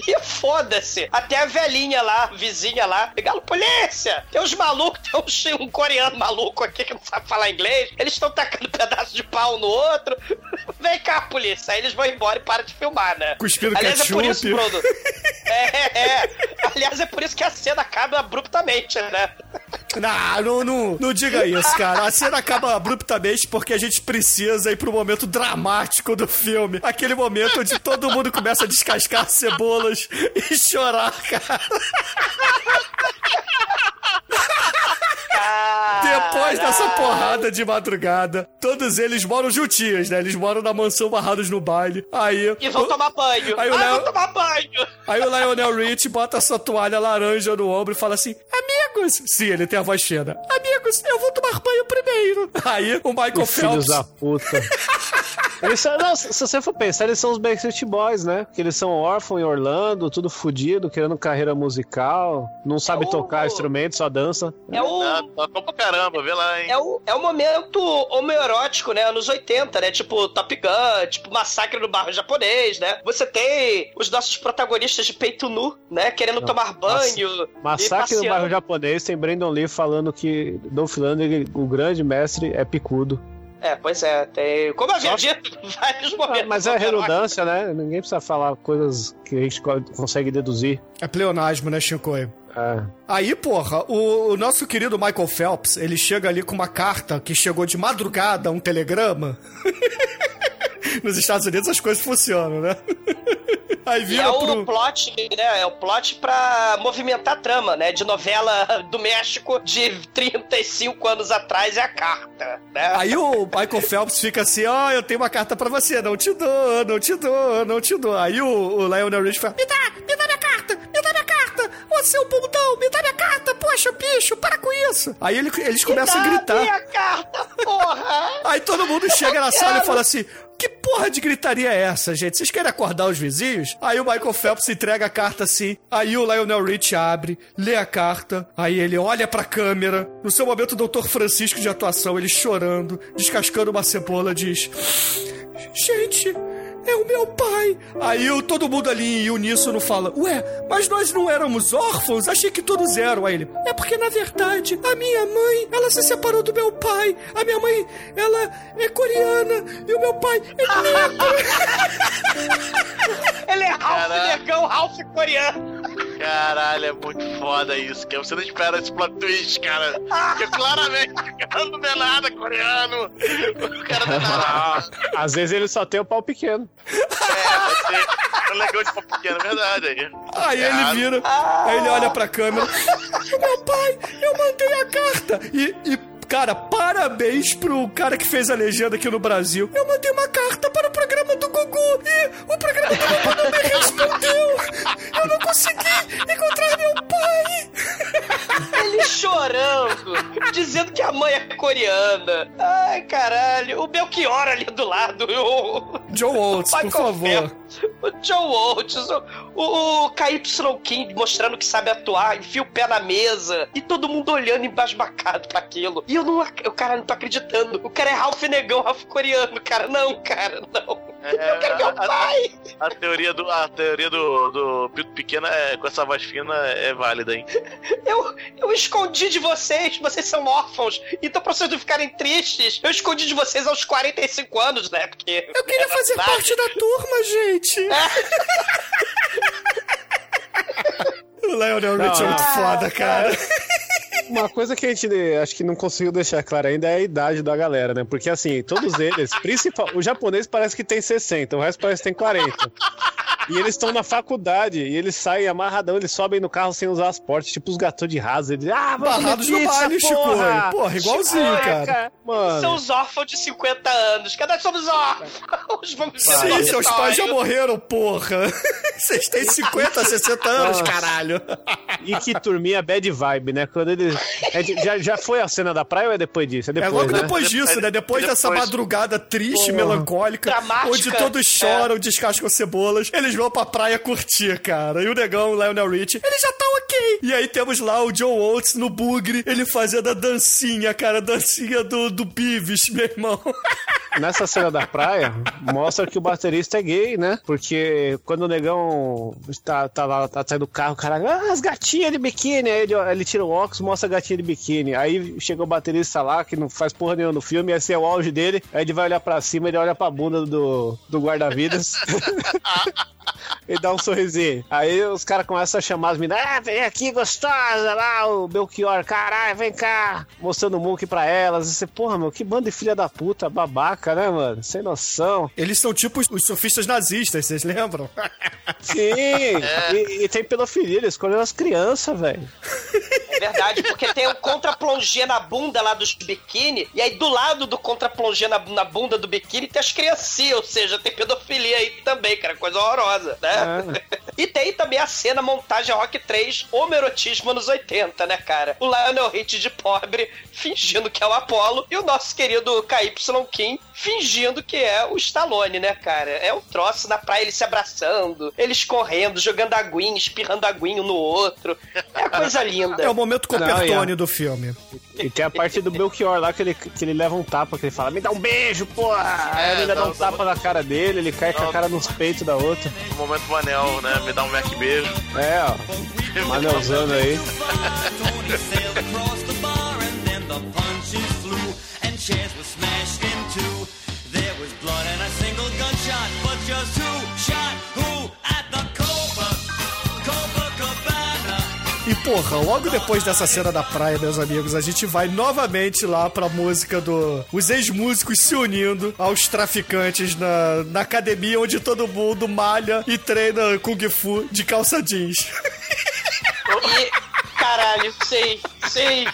S5: E foda-se. Até a velhinha lá, a vizinha lá, ligando polícia. Tem uns malucos, tem uns, um coreano maluco aqui que não sabe falar inglês. Eles estão tacando pedaço de pau no outro. Vem cá, polícia. Aí eles vão embora e param de filmar, né?
S4: Cuspindo
S5: Aliás, é por isso,
S4: ketchup.
S5: Bruno. É, é. Aliás, é por isso que a cena acaba abruptamente, né?
S4: Não, não, não, não diga isso, cara. A cena acaba abruptamente porque a gente precisa ir pro momento dramático do filme. Aquele momento onde todo mundo começa a descascar cebolas e chorar, cara. Depois dessa porrada de madrugada, todos eles moram juntinhos, né? Eles moram na mansão barrados no baile. Aí.
S5: E vão
S4: o-
S5: tomar banho.
S4: Aí o
S5: ah,
S4: Léo-
S5: vão tomar banho.
S4: Aí o Lionel Rich bota sua toalha laranja no ombro e fala assim: Amigos! Sim, ele tem a voz fina. Amigos, eu vou tomar banho primeiro. Aí o Michael
S7: Os filhos
S4: Phelps.
S7: da puta. Eles são, não, se você for pensar, eles são os Backstreet Boys, né? Que eles são órfãos em Orlando, tudo fudido, querendo carreira musical, não sabe
S5: É o-
S7: tocar instrumento, só dança.
S5: É o,
S6: Ah, tocou pra caramba, vê lá, hein?
S5: é o, é o momento homoerótico, né? Anos 80, né? Tipo Top Gun, tipo Massacre no Barro Japonês, né? Você tem os nossos protagonistas de peito nu, né? Querendo tomar banho. e
S7: Massacre no bairro japonês tem Brandon Lee falando que Dolph Lundgren, o grande mestre, é picudo.
S5: É, pois é. Tem, como havia
S7: Só-
S5: dito, vários
S7: Ah,
S5: momentos.
S7: Mas é redundância, né? Ninguém precisa falar coisas que a gente co- consegue deduzir.
S4: É pleonasmo, né, Chico?
S7: É.
S4: Aí, porra, o, o nosso querido Michael Phelps, ele chega ali com uma carta que chegou de madrugada, um telegrama. Nos Estados Unidos as coisas funcionam, né? Aí
S5: E
S4: vira
S5: é o
S4: pro.
S5: plot, né? É o plot pra movimentar a trama, né? De novela do México de 35 anos atrás é a carta, né?
S4: Aí o Michael Phelps fica assim, ó, eu tenho uma carta pra você, não te dou, não te dou, não te dou. Aí o, o Lionel Rich fala, me dá, me dá minha carta, me dá minha carta, ô seu bundão, me dá minha carta, poxa, bicho, para com isso. Aí ele- eles começam a
S5: Dá
S4: gritar.
S5: minha carta, porra!
S4: Aí todo mundo chega na sala e fala assim: que porra de gritaria é essa, gente? Vocês querem acordar os vizinhos? Aí o Michael Phelps entrega a carta assim. Aí o Lionel Rich abre, lê a carta. Aí ele olha pra câmera. No seu momento, o Dr. Francisco de atuação, ele chorando, descascando uma cebola, diz: Gente. É o meu pai. Aí todo mundo ali em uníssono fala: Ué, mas nós não éramos órfãos? Achei que todos eram. Aí ele: É porque na verdade a minha mãe, ela se separou do meu pai. A minha mãe, ela é coreana e o meu pai é negro.
S5: Ele é Ralph. Negão, Ralph coreano.
S6: Caralho, é muito foda isso, que você não espera esse plot twist, cara. Porque claramente o cara não é nada coreano. O cara não é nada.
S7: Às vezes ele só tem o pau pequeno.
S6: É, ser. É legal de pau pequeno, é verdade. Aí,
S4: Aí ele vira, aí ele olha pra câmera. Meu pai, eu mandei a carta. E, e, cara, parabéns pro cara que fez a legenda aqui no Brasil. Eu mandei uma carta para o programa do Gugu e o programa do Gugu me respondeu. Eu não consegui encontrar meu pai.
S5: Ele chorando, dizendo que a mãe é coreana. Ai, caralho. O Belchior ali do lado. O,
S4: John Oates, por favor.
S5: O John Oates, o, o, KY King mostrando que sabe atuar, enfia o pé na mesa. E todo mundo olhando embasbacado pra aquilo. E eu não, o cara não tô acreditando. O cara é Ralph Negão, Ralph coreano, cara. Não, cara, não.
S6: É,
S5: eu quero meu
S6: a- a-
S5: pai.
S6: A teoria do, a teoria do, do Pito Pequeno é, com essa voz fina é válida, hein?
S5: Eu, eu escondi de vocês, vocês são órfãos. Então, pra vocês não ficarem tristes, eu escondi de vocês aos 45 anos, né? Porque.
S4: Eu queria fazer
S5: verdade.
S4: parte da turma, gente. O Lionel Rich é muito foda, cara.
S7: Uma coisa que a gente acho que não conseguiu deixar claro ainda é a idade da galera, né? Porque assim, todos eles, principal, o japonês parece que tem 60, o resto parece que tem 40. E eles estão na faculdade e eles saem amarradão, eles sobem no carro sem usar as portas, tipo os gatos de rasa. Eles, ah, comer
S4: no baile, Chico.
S7: porra!
S4: Porra, igualzinho,
S5: Chico,
S4: cara.
S7: Mano,
S5: São os órfãos de 50 anos. Cada nós somos órfãos. Vamos
S4: Sim, seus pais já morreram, porra. Vocês têm 50, 60 anos,
S7: Nossa.
S4: caralho.
S7: e que turminha bad vibe, né? Quando eles. é já, já foi a cena da praia ou é depois disso? É
S4: É
S7: depois,
S4: logo
S7: né?
S4: depois disso, né? Depois dessa
S6: Depois.
S4: madrugada triste,
S7: Porra.
S4: melancólica,
S5: Dramática.
S4: onde todos choram, descascam cebolas, eles vão pra praia curtir, cara. E o negão, o Lionel Rich, ele já tá ok. E aí temos lá o John Oates no bugre, ele fazendo a dancinha, cara, a dancinha do, do Beavis, meu irmão.
S7: Nessa cena da praia, mostra que o baterista é gay, né? Porque quando o negão tá, tá lá, tá saindo do carro, o cara, ah, as gatinhas de biquíni. Aí ele, ele tira o óculos, mostra a gatinha de biquíni. Aí chega o baterista lá, que não faz porra nenhuma no filme, esse é o auge dele. Aí ele vai olhar pra cima, ele olha pra bunda do, do guarda-vidas. Ele dá um sorrisinho. Aí os caras começam a chamar as meninas. Ah, vem aqui, gostosa, lá, o Belchior. Caralho, vem cá. Mostrando o Monkey pra elas. E você, porra, meu, que banda de filha da puta, babaca, né, mano? Sem noção.
S4: Eles são tipo os- sofistas nazistas, vocês lembram?
S7: Sim, e, e tem pedofilia, eles escolheram as crianças, velho.
S5: É verdade, porque tem o contra-plongé na bunda lá dos biquíni, e aí do lado do contra-plongé na, na bunda do biquíni tem as criancinhas, ou seja, tem pedofilia aí também, cara, coisa horrorosa, né? E tem também a cena montagem Rock 3, homerotismo anos 80, né, cara? O Lionel Hitch de pobre, fingindo que é o Apollo, e o nosso querido KY Kim fingindo que é o Stallone, né, cara? É um troço na praia, eles se abraçando, eles correndo, jogando aguinha, espirrando aguinho no outro. É coisa linda.
S4: É o momento
S7: Não,
S4: Copertone
S7: é.
S4: do filme.
S7: E tem a parte do Belchior lá que ele, que ele leva um tapa, que ele fala, me dá um beijo, porra! Aí ele dá
S6: dá-
S7: um tapa na cara dele, ele cai com a cara nos peitos da outra.
S6: O momento Manel, né? Me dá um Mac beijo.
S7: É, ó. Manelzando aí.
S3: Tony sailed across the bar and then the punches flew and chairs were smashed in two. There was blood and a single gunshot, but just who
S4: E porra, logo depois dessa cena da praia, meus amigos, a gente vai novamente lá pra música do. Os ex-músicos se unindo aos traficantes na, na academia onde todo mundo malha e treina Kung Fu de calça jeans.
S5: E, caralho, sei, sei,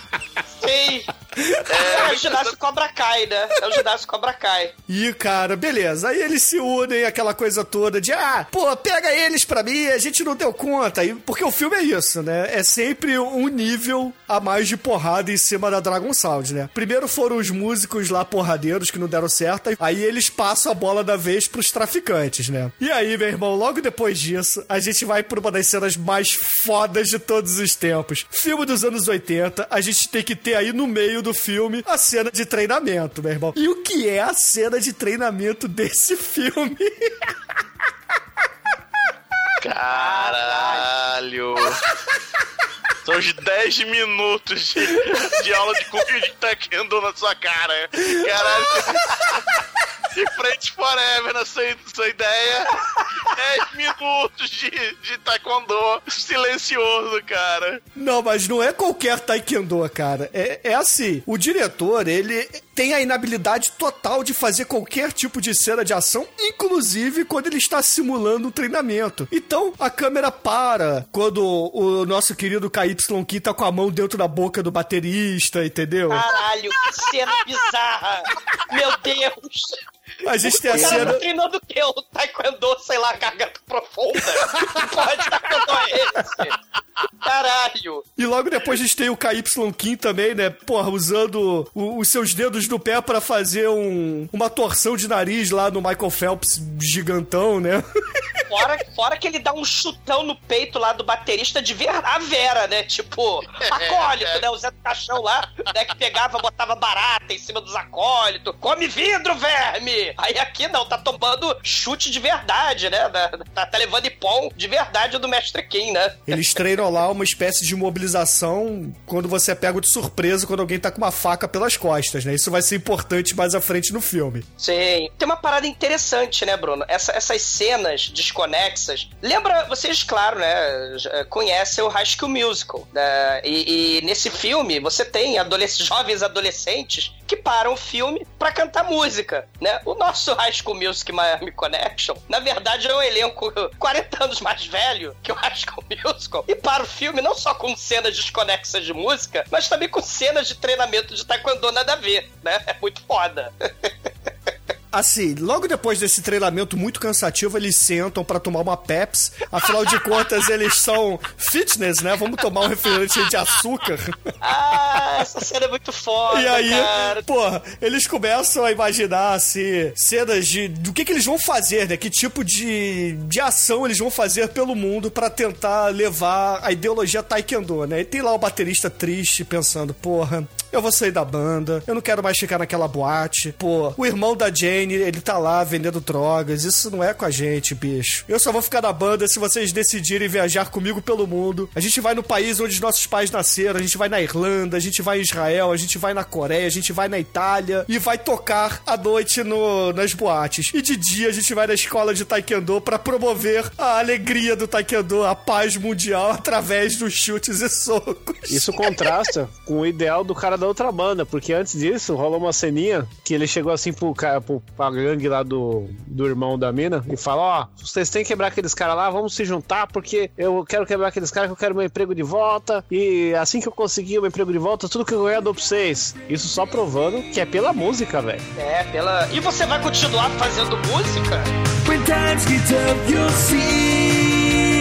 S5: sei. É, o ginásio Cobra Kai, né? É o ginásio Cobra Kai.
S4: E, cara, beleza. Aí eles se unem, aquela coisa toda de, ah, pô, pega eles pra mim, a gente não deu conta. E, porque o filme é isso, né? É sempre um nível a mais de porrada em cima da Dragon Sound, né? Primeiro foram os músicos lá porradeiros que não deram certo, aí eles passam a bola da vez pros traficantes, né? E aí, meu irmão, logo depois disso, a gente vai por uma das cenas mais fodas de todos os tempos. Filme dos anos 80, a gente tem que ter aí no meio do filme a cena de treinamento, meu irmão. E o que é a cena de treinamento desse filme?
S6: Caralho. São os 10 minutos de, de aula de Kung de Taekwondo na sua cara. Caralho. De frente forever na sua, sua ideia. 10 minutos de, de Taekwondo silencioso, cara.
S4: Não, mas não é qualquer taekwondo, cara. É, é assim, o diretor, ele tem a inabilidade total de fazer qualquer tipo de cena de ação, inclusive quando ele está simulando um treinamento. Então, a câmera para quando o nosso querido KY Ki tá com a mão dentro da boca do baterista, entendeu?
S5: Caralho, que cena bizarra. Meu Deus.
S4: A gente tem a
S5: O cara
S4: cena...
S5: tá treinando o quê? O taekwondo, sei lá, garganta profunda? Que porra de taekwondo é esse? Caralho.
S4: E logo depois a gente tem o KY Kim também, né? Porra, usando o- os seus dedos do pé pra fazer um, uma torção de nariz lá no Michael Phelps gigantão, né?
S5: Fora, fora que ele dá um chutão no peito lá do baterista de ver a Vera, né? Tipo, acólito, né? O Zé do Caixão lá, né? Que pegava, botava barata em cima dos acólitos. Come vidro, verme! Aí aqui não, tá tomando chute de verdade, né? Tá, tá levando ipom de verdade do Mestre Kim, né?
S4: Eles treinam lá uma espécie de mobilização quando você é pego de surpresa quando alguém tá com uma faca pelas costas, né? Isso vai ser importante mais à frente no filme.
S5: Sim. Tem uma parada interessante, né, Bruno? Essa- essas cenas desconexas. Lembra, vocês, claro, né, já conhecem o High School Musical. né? E, e nesse filme você tem adolesc- jovens adolescentes que param o filme pra cantar música, né? O nosso High School Music Miami Connection, na verdade, é um elenco 40 anos mais velho que o High School Musical. E para o filme não só com cenas desconexas de música, mas também com cenas de treinamento de taekwondo nada a ver, né? É muito foda.
S4: Assim, logo depois desse treinamento muito cansativo, eles sentam pra tomar uma Pepsi. Afinal de contas, eles são fitness, né? Vamos tomar um refrigerante de açúcar.
S5: Ah, essa cena é muito foda,
S4: E aí,
S5: cara.
S4: porra, eles começam a imaginar, assim, cenas de. do que, que eles vão fazer, né? Que tipo de, de ação eles vão fazer pelo mundo pra tentar levar a ideologia Taekwondo, né? E tem lá o baterista triste pensando, porra. Eu vou sair da banda, eu não quero mais ficar naquela boate. Pô, o irmão da Jane, ele tá lá vendendo drogas. Isso não é com a gente, bicho. Eu só vou ficar na banda se vocês decidirem viajar comigo pelo mundo. A gente vai no país onde os nossos pais nasceram, a gente vai na Irlanda, a gente vai em Israel, a gente vai na Coreia, a gente vai na Itália e vai tocar à noite no, nas boates. E de dia a gente vai na escola de Taekwondo pra promover a alegria do Taekwondo, a paz mundial através dos chutes e socos.
S7: Isso contrasta com o ideal do cara da outra banda, porque antes disso rolou uma ceninha que ele chegou assim pro cara, pro, pra gangue lá do, do irmão da mina e fala: Ó, vocês têm que quebrar aqueles caras lá, vamos se juntar, porque eu quero quebrar aqueles caras que eu quero meu emprego de volta. E assim que eu conseguir o meu emprego de volta, tudo que eu ganhar eu dou pra vocês. Isso só provando que é pela música, velho.
S5: É, pela. E você vai continuar fazendo música?
S8: When times get tough, you'll see.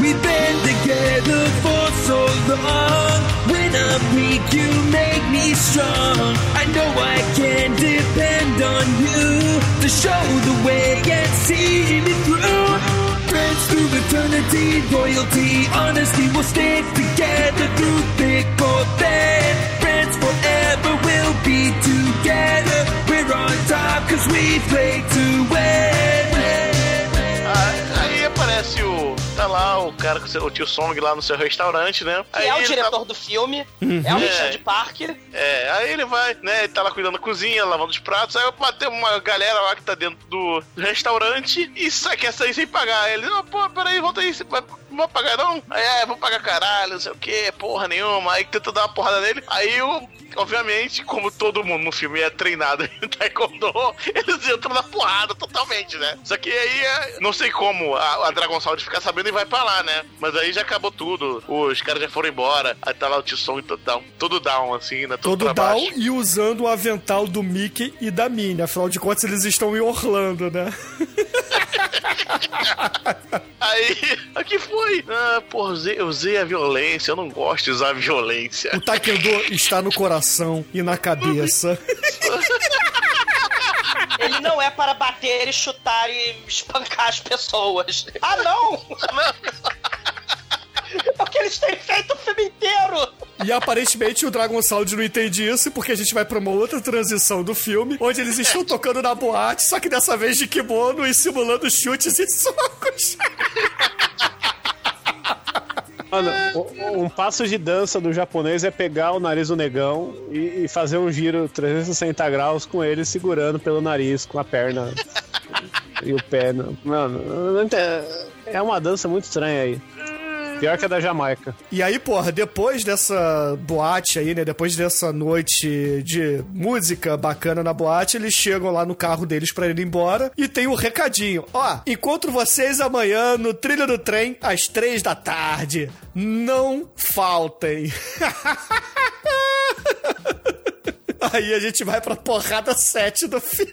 S8: We've been together for so long. I'm weak, you make me strong. I know I can depend on you to show the way and see me through. Friends through eternity, loyalty, honesty will stick together through thick or thin. Friends forever will be together. We're on top cause we play to win.
S6: Ah, Aí aparece o. Tá lá o cara, o tio Song lá no seu restaurante, né?
S5: Que
S6: Aí
S5: é o
S6: ele
S5: diretor
S6: tá-
S5: do filme, é o
S6: É.
S5: Richard Parker.
S6: É, aí ele vai, né? Ele tá lá cuidando da cozinha, lavando os pratos. Aí tem uma galera lá que tá dentro do restaurante e sa- quer sair sem pagar. Ele, não, pô, peraí, volta aí, você vai, não vai pagar não? Aí, é, vou pagar caralho, não sei o que, porra nenhuma. Aí tenta dar uma porrada nele. Aí o. Obviamente, como todo mundo no filme é treinado em Taekwondo, eles entram na porrada totalmente, né? Só que aí, é- não sei como a, a Dragon Sound ficar sabendo e vai pra lá, né? Mas aí já acabou tudo. Os caras já foram embora. Aí tá lá o Song todo down, todo down, assim, né? Todo,
S4: Todo down
S6: baixo.
S4: e usando o avental do Mickey e da Minnie. Afinal de contas, eles estão em Orlando, né?
S6: Aí, o que foi? Ah, pô, usei, usei a violência, eu não gosto de usar a violência.
S4: O Taekwondo está no coração e na cabeça.
S5: Ele não é para bater e chutar e espancar as pessoas. Ah, não! É o que eles têm feito o filme inteiro!
S4: E aparentemente o Dragon Sound não entende isso, porque a gente vai pra uma outra transição do filme, onde eles estão tocando na boate, só que dessa vez de kimono e simulando chutes e socos.
S7: Mano, um, passo de dança do japonês é pegar o nariz do negão e, fazer um giro 360 graus com ele segurando pelo nariz, com a perna e o pé. Mano, é uma dança muito estranha aí. Pior que a da Jamaica.
S4: E aí, porra, depois dessa boate aí, né? Depois dessa noite de música bacana na boate, eles chegam lá no carro deles pra ir embora e tem um recadinho. Ó, encontro vocês amanhã no trilho do trem às três da tarde. Não faltem. Aí a gente vai pra porrada 7 do filme.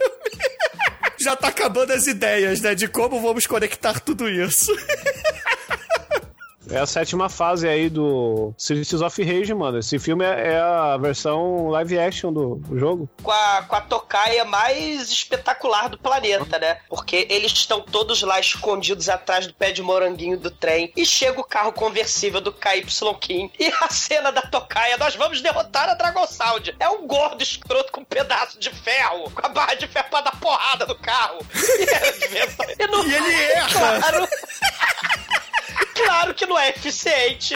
S4: Já tá acabando as ideias, né? De como vamos conectar tudo isso.
S7: É a sétima fase aí do Cities of Rage, mano. Esse filme é, é a versão live action do, jogo.
S5: Com a, com a tocaia mais espetacular do planeta, né? Porque eles estão todos lá escondidos atrás do pé de moranguinho do trem. E chega o carro conversível do KY Kim. E a cena da tocaia, nós vamos derrotar a Dragon Sound. É um gordo escroto com um pedaço de ferro, com a barra de ferro pra dar porrada no carro. E,
S4: E ele erra.
S5: Claro. Claro que não é eficiente.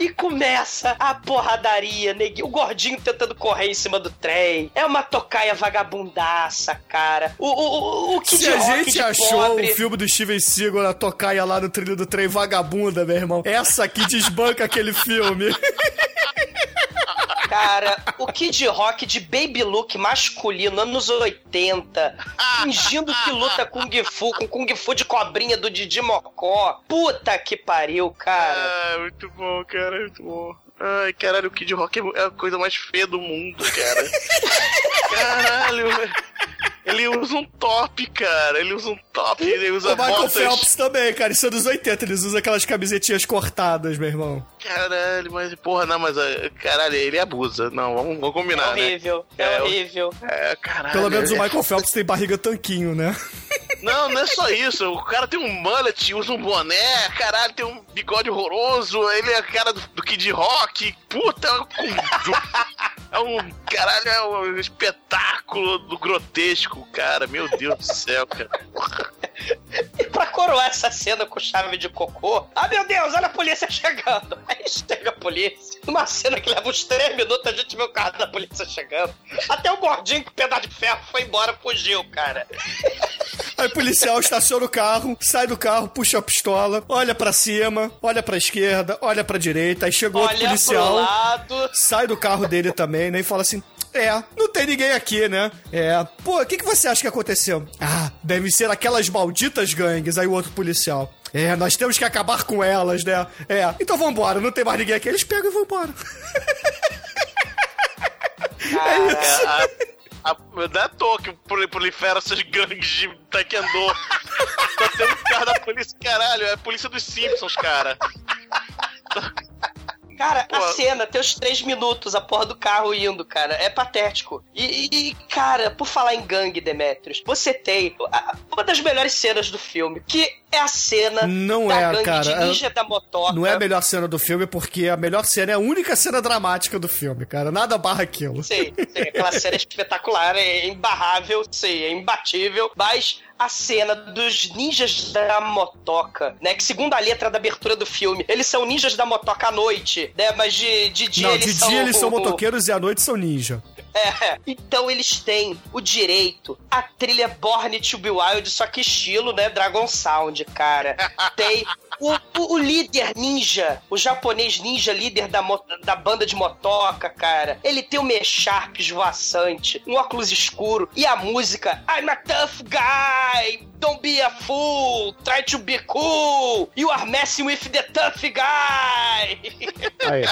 S5: E começa a porradaria, neguinho. O gordinho tentando correr em cima do trem. É uma tocaia vagabundaça, cara. O, o, o, o Kid
S4: Se a gente achou
S5: pobre.
S4: o filme do Steven Seagal na tocaia lá no trilho do trem vagabunda, meu irmão, essa aqui desbanca aquele filme.
S5: Cara, o Kid Rock de baby look masculino, anos 80, fingindo que luta Kung Fu, com Kung Fu de cobrinha do Didi Mocó. Puta que pariu, cara.
S6: Ah, muito bom, cara, muito bom. Ai, caralho, o Kid Rock é a coisa mais feia do mundo, cara. Caralho, velho. Ele usa um top, cara. Ele usa um top, ele usa
S4: O Michael
S6: botas.
S4: Phelps também, cara, isso é dos 80, eles usam aquelas camisetinhas cortadas, meu irmão.
S6: Caralho, mas porra, não, mas ah, caralho, ele abusa. Não, vamos, vamos
S5: É
S6: combinar, né?
S5: horrível, é,
S6: É,
S5: horrível.
S6: É, caralho.
S4: Pelo menos o
S6: é-
S4: Michael Phelps tem barriga tanquinho, né?
S6: Não, não é só isso. O cara tem um mullet, usa um boné, caralho, tem um bigode horroroso. Ele é a cara do, do Kid Rock. Puta, é um, é um. Caralho, é um espetáculo do grotesco, cara. Meu Deus do céu, cara.
S5: E pra coroar essa cena com chave de cocô, ah meu Deus, olha a polícia chegando. Aí chega a polícia. Numa cena que leva uns três minutos, a gente vê o carro da polícia chegando. Até o gordinho com pedaço de ferro foi embora, fugiu, cara.
S4: Aí o policial estaciona o carro, sai do carro, puxa a pistola, olha pra cima, olha pra esquerda, olha pra direita, aí chegou outro
S5: Olha
S4: policial,
S5: pro lado.
S4: sai do carro dele também, né, e fala assim... É, não tem ninguém aqui, né? É. Pô, o que, que você acha que aconteceu? Ah, deve ser aquelas malditas gangues. Aí o outro policial. É, nós temos que acabar com elas, né? É, então vambora, não tem mais ninguém aqui. Eles pegam e vão embora.
S5: Cara,
S6: A, a, não é à toa que proli- prolifera essas gangues de taekwondo. Tá tendo cara da polícia, caralho, é a polícia dos Simpsons, cara.
S5: Cara, a cena tem os três minutos, a porra do carro indo, cara. É patético. E, e, cara, por falar em gangue, Demetrius, você tem a- uma das melhores cenas do filme, que é a cena
S4: Não
S5: da
S4: é,
S5: gangue
S4: cara.
S5: de ninja da motoca.
S4: Não é a melhor cena do filme, porque a melhor cena é a única cena dramática do filme, cara. Nada barra aquilo.
S5: Sim, sim, aquela cena é espetacular, é imbarrável, sim, é imbatível, mas a cena dos ninjas da motoca, né, que segundo a letra da abertura do filme, eles são ninjas da motoca à noite, né, mas de, de dia
S4: Não,
S5: eles
S4: de
S5: são...
S4: dia eles são motoqueiros e à noite são ninja.
S5: É, então eles têm o direito à trilha Born to Be Wild, só que estilo, né, Dragon Sound, cara. Tem o, o- o líder ninja, o japonês ninja, líder da, da banda de motoca, cara. Ele tem o Mecharp esvoaçante, um óculos escuro e a música I'm a tough guy, don't be a fool, try to be cool, you are messing with the tough guy.
S7: Aí.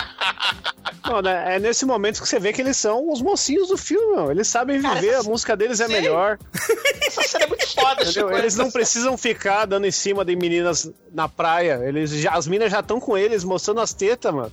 S7: Não, né, é nesse momento que você vê que eles são os mocinhos do filme, meu. Eles sabem viver, a música deles é
S5: sim.
S7: melhor.
S5: Essa cena é muito foda? Chico.
S7: Eles não precisam ficar dando em cima de meninas na praia. Eles já, as minas já estão com eles, mostrando as tetas, mano.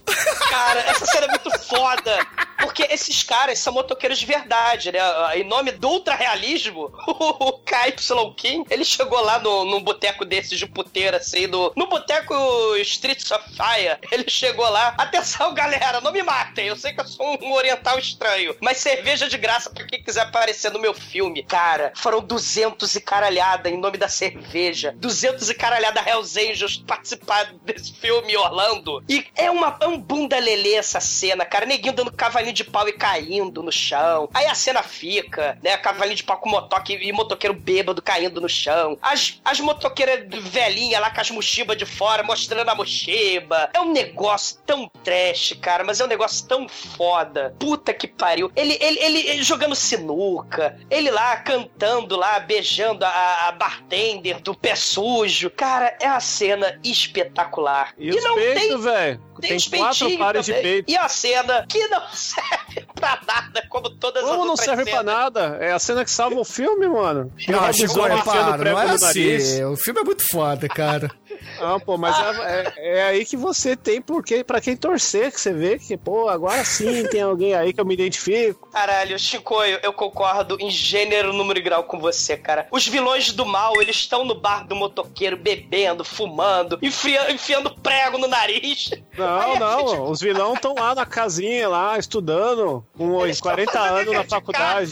S5: Cara, essa cena é muito foda. Porque esses caras são motoqueiros de verdade, né? Em nome do ultra-realismo, o KY King, ele chegou lá no, num boteco desses de puteira, assim, no, no boteco Streets of Fire. Ele chegou lá. Atenção, galera, não me matem. Eu sei que eu sou um oriental estranho. Mas cerveja de graça pra quem quiser aparecer no meu filme. Cara, foram 200 e caralhada em nome da cerveja. 200 e caralhada Hells Angels participar desse filme Orlando. E é, uma, é um bunda lelê essa cena, cara. Neguinho dando cavalinho de pau e caindo no chão. Aí a cena fica, né? Cavalinho de pau com motoque e motoqueiro bêbado caindo no chão. As, as motoqueiras velhinhas lá com as mochibas de fora, mostrando a mochiba. É um negócio tão trash, cara, mas é um negócio tão foda. Puta que pariu. Ele, ele, ele, ele jogando sinuca, ele lá cantando lá, beijando a, a bartender do pé sujo. Cara, é uma cena espetacular.
S7: E, os
S5: não
S7: peitos,
S5: tem
S7: velho?
S5: Tem,
S7: Tem quatro pares de
S5: também.
S7: peito.
S5: E a cena que não serve pra nada, como todas as
S7: Como não
S5: outras
S7: serve pra
S5: cenas.
S7: nada? É a cena que salva o filme, mano.
S4: Não,
S7: Ela
S4: Chico,
S7: bisou enfiando
S4: para, não é assim. O filme é muito foda, cara.
S7: Ah, pô, mas é, é- é aí que você tem porque, pra quem torcer, que você vê que, pô, agora sim tem alguém aí que eu me identifico.
S5: Caralho, Chico, eu, eu concordo em gênero, número e grau com você, cara. Os vilões do mal, eles estão no bar do motoqueiro bebendo, fumando, enfia- enfiando prego no nariz.
S7: Não, não, os vilões estão lá na casinha, lá, estudando, com
S5: tão
S7: 40
S5: fazendo
S7: anos na faculdade.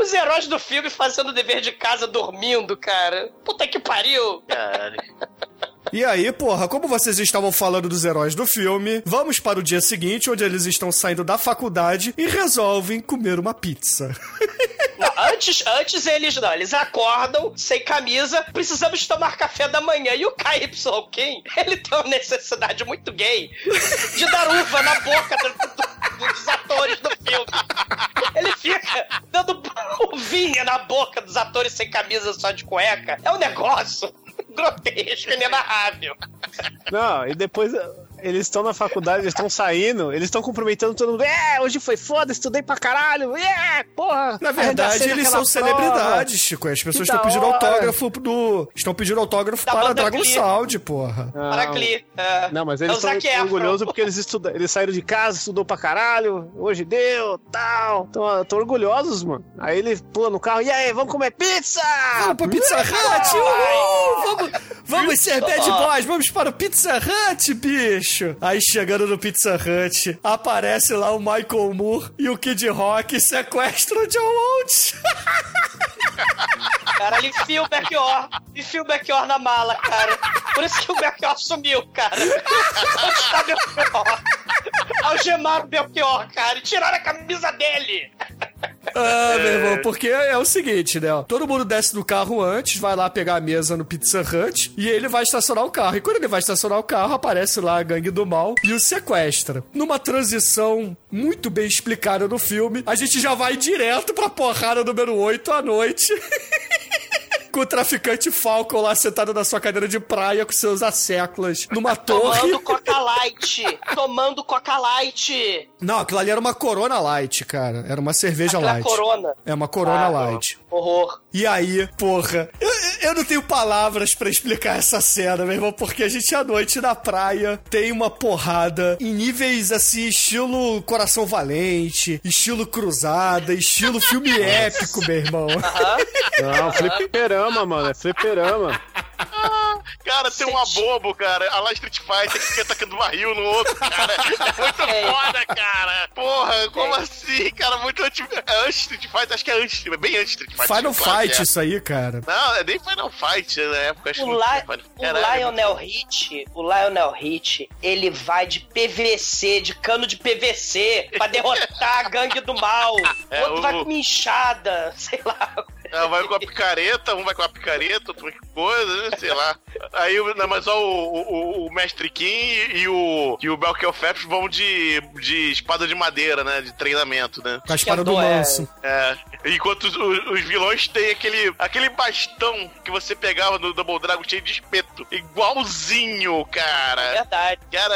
S5: Os heróis do filme fazendo dever de casa dormindo, cara. Puta que pariu.
S4: E aí, porra, como vocês estavam falando dos heróis do filme, vamos para o dia seguinte, onde eles estão saindo da faculdade e resolvem comer uma pizza.
S5: Antes, antes eles não, eles acordam sem camisa, precisamos tomar café da manhã. E o KY Kim, ele tem uma necessidade muito gay de dar uva na boca do- do- dos atores do filme. Ele fica dando uvinha na boca dos atores sem camisa só de cueca. É um negócio grotesco, inenarrável.
S7: Não, e depois eles estão na faculdade, eles estão saindo, eles estão cumprimentando todo mundo. É, hoje foi foda, estudei pra caralho. É, porra.
S4: Na verdade, eles são
S7: prova.
S4: celebridades, Chico. As pessoas estão
S7: da
S4: pedindo
S7: hora.
S4: autógrafo do. Estão pedindo autógrafo
S5: Da
S4: para Dragon. Sound, porra.
S7: Não,
S5: Para Glee. é.
S7: Não, mas
S5: É
S7: eles estão
S5: Efron.
S7: orgulhosos porque eles estudaram, eles saíram de casa, estudou pra caralho, hoje deu, tal. Então, estão orgulhosos, mano. Aí ele pula no carro, e aí, vamos comer pizza!
S4: Vamos pro Pizza Hut! Uhul! Vamos, vamos ser bad boys, vamos para o Pizza Hut, bicho! Aí chegando no Pizza Hut, aparece lá o Michael Moore e o Kid Rock sequestram o John Walt.
S5: cara. Ele enfia o Belchior, enfia o Belchior na mala, cara. Por isso que o Belchior sumiu, cara. Onde está Belchior? Algemaram o Belchior, cara, e tiraram a camisa dele.
S4: Ah, meu irmão, porque é o seguinte, né? Todo mundo desce do carro antes, vai lá pegar a mesa no Pizza Hut e ele vai estacionar o carro. E quando ele vai estacionar o carro, aparece lá a gangue do mal e o sequestra. Numa transição muito bem explicada no filme, a gente já vai direto pra porrada número 8 à noite. Com o traficante Falcon lá sentado na sua cadeira de praia com seus asseclas numa torre.
S5: Tomando Coca Light. Tomando Coca Light.
S4: Não, aquilo ali era uma Corona Light, cara. Era uma cerveja
S5: Aquela
S4: light.
S5: Corona.
S4: É uma Corona
S5: Ah,
S4: Light.
S5: Horror.
S4: E aí, porra, eu, não tenho palavras pra explicar essa cena, meu irmão, porque a gente à noite na praia tem uma porrada em níveis assim, estilo Coração Valente, estilo Cruzada, estilo filme épico, meu irmão.
S7: Não, fliperama, mano. É fliperama.
S6: Cara, tem uma bobo, cara. A lá Street Fighter que fica atacando barril no outro, cara. É muito
S5: É.
S6: foda, cara. Porra, como assim, cara? Muito anti... É anti Street Fighter, acho que é anti, é bem anti Street Fighter.
S4: Final
S6: claro
S4: Fight
S6: é.
S4: isso aí, cara.
S6: Não, é nem Final Fight na época. Acho
S5: O,
S6: Final-
S5: o. Lionel Hit, o Lionel Hit, ele vai de PVC, de cano de PVC, pra derrotar a gangue do mal.
S6: É,
S5: o outro
S6: o-
S5: vai com uma enxada, sei lá.
S6: Ah, vai com a picareta, um vai com a picareta, outro com coisa, né? sei lá. Aí, não, mas só o, o, o Mestre Kim e o, e o Belchior Phelps vão de, de espada de madeira, né? De treinamento, né?
S4: Com a espada do
S5: é.
S4: manso.
S6: É, enquanto os, os- vilões têm aquele, aquele bastão que você pegava no Double Dragon cheio de espeto. Igualzinho,
S5: É
S6: cara.
S5: verdade.
S6: Cara,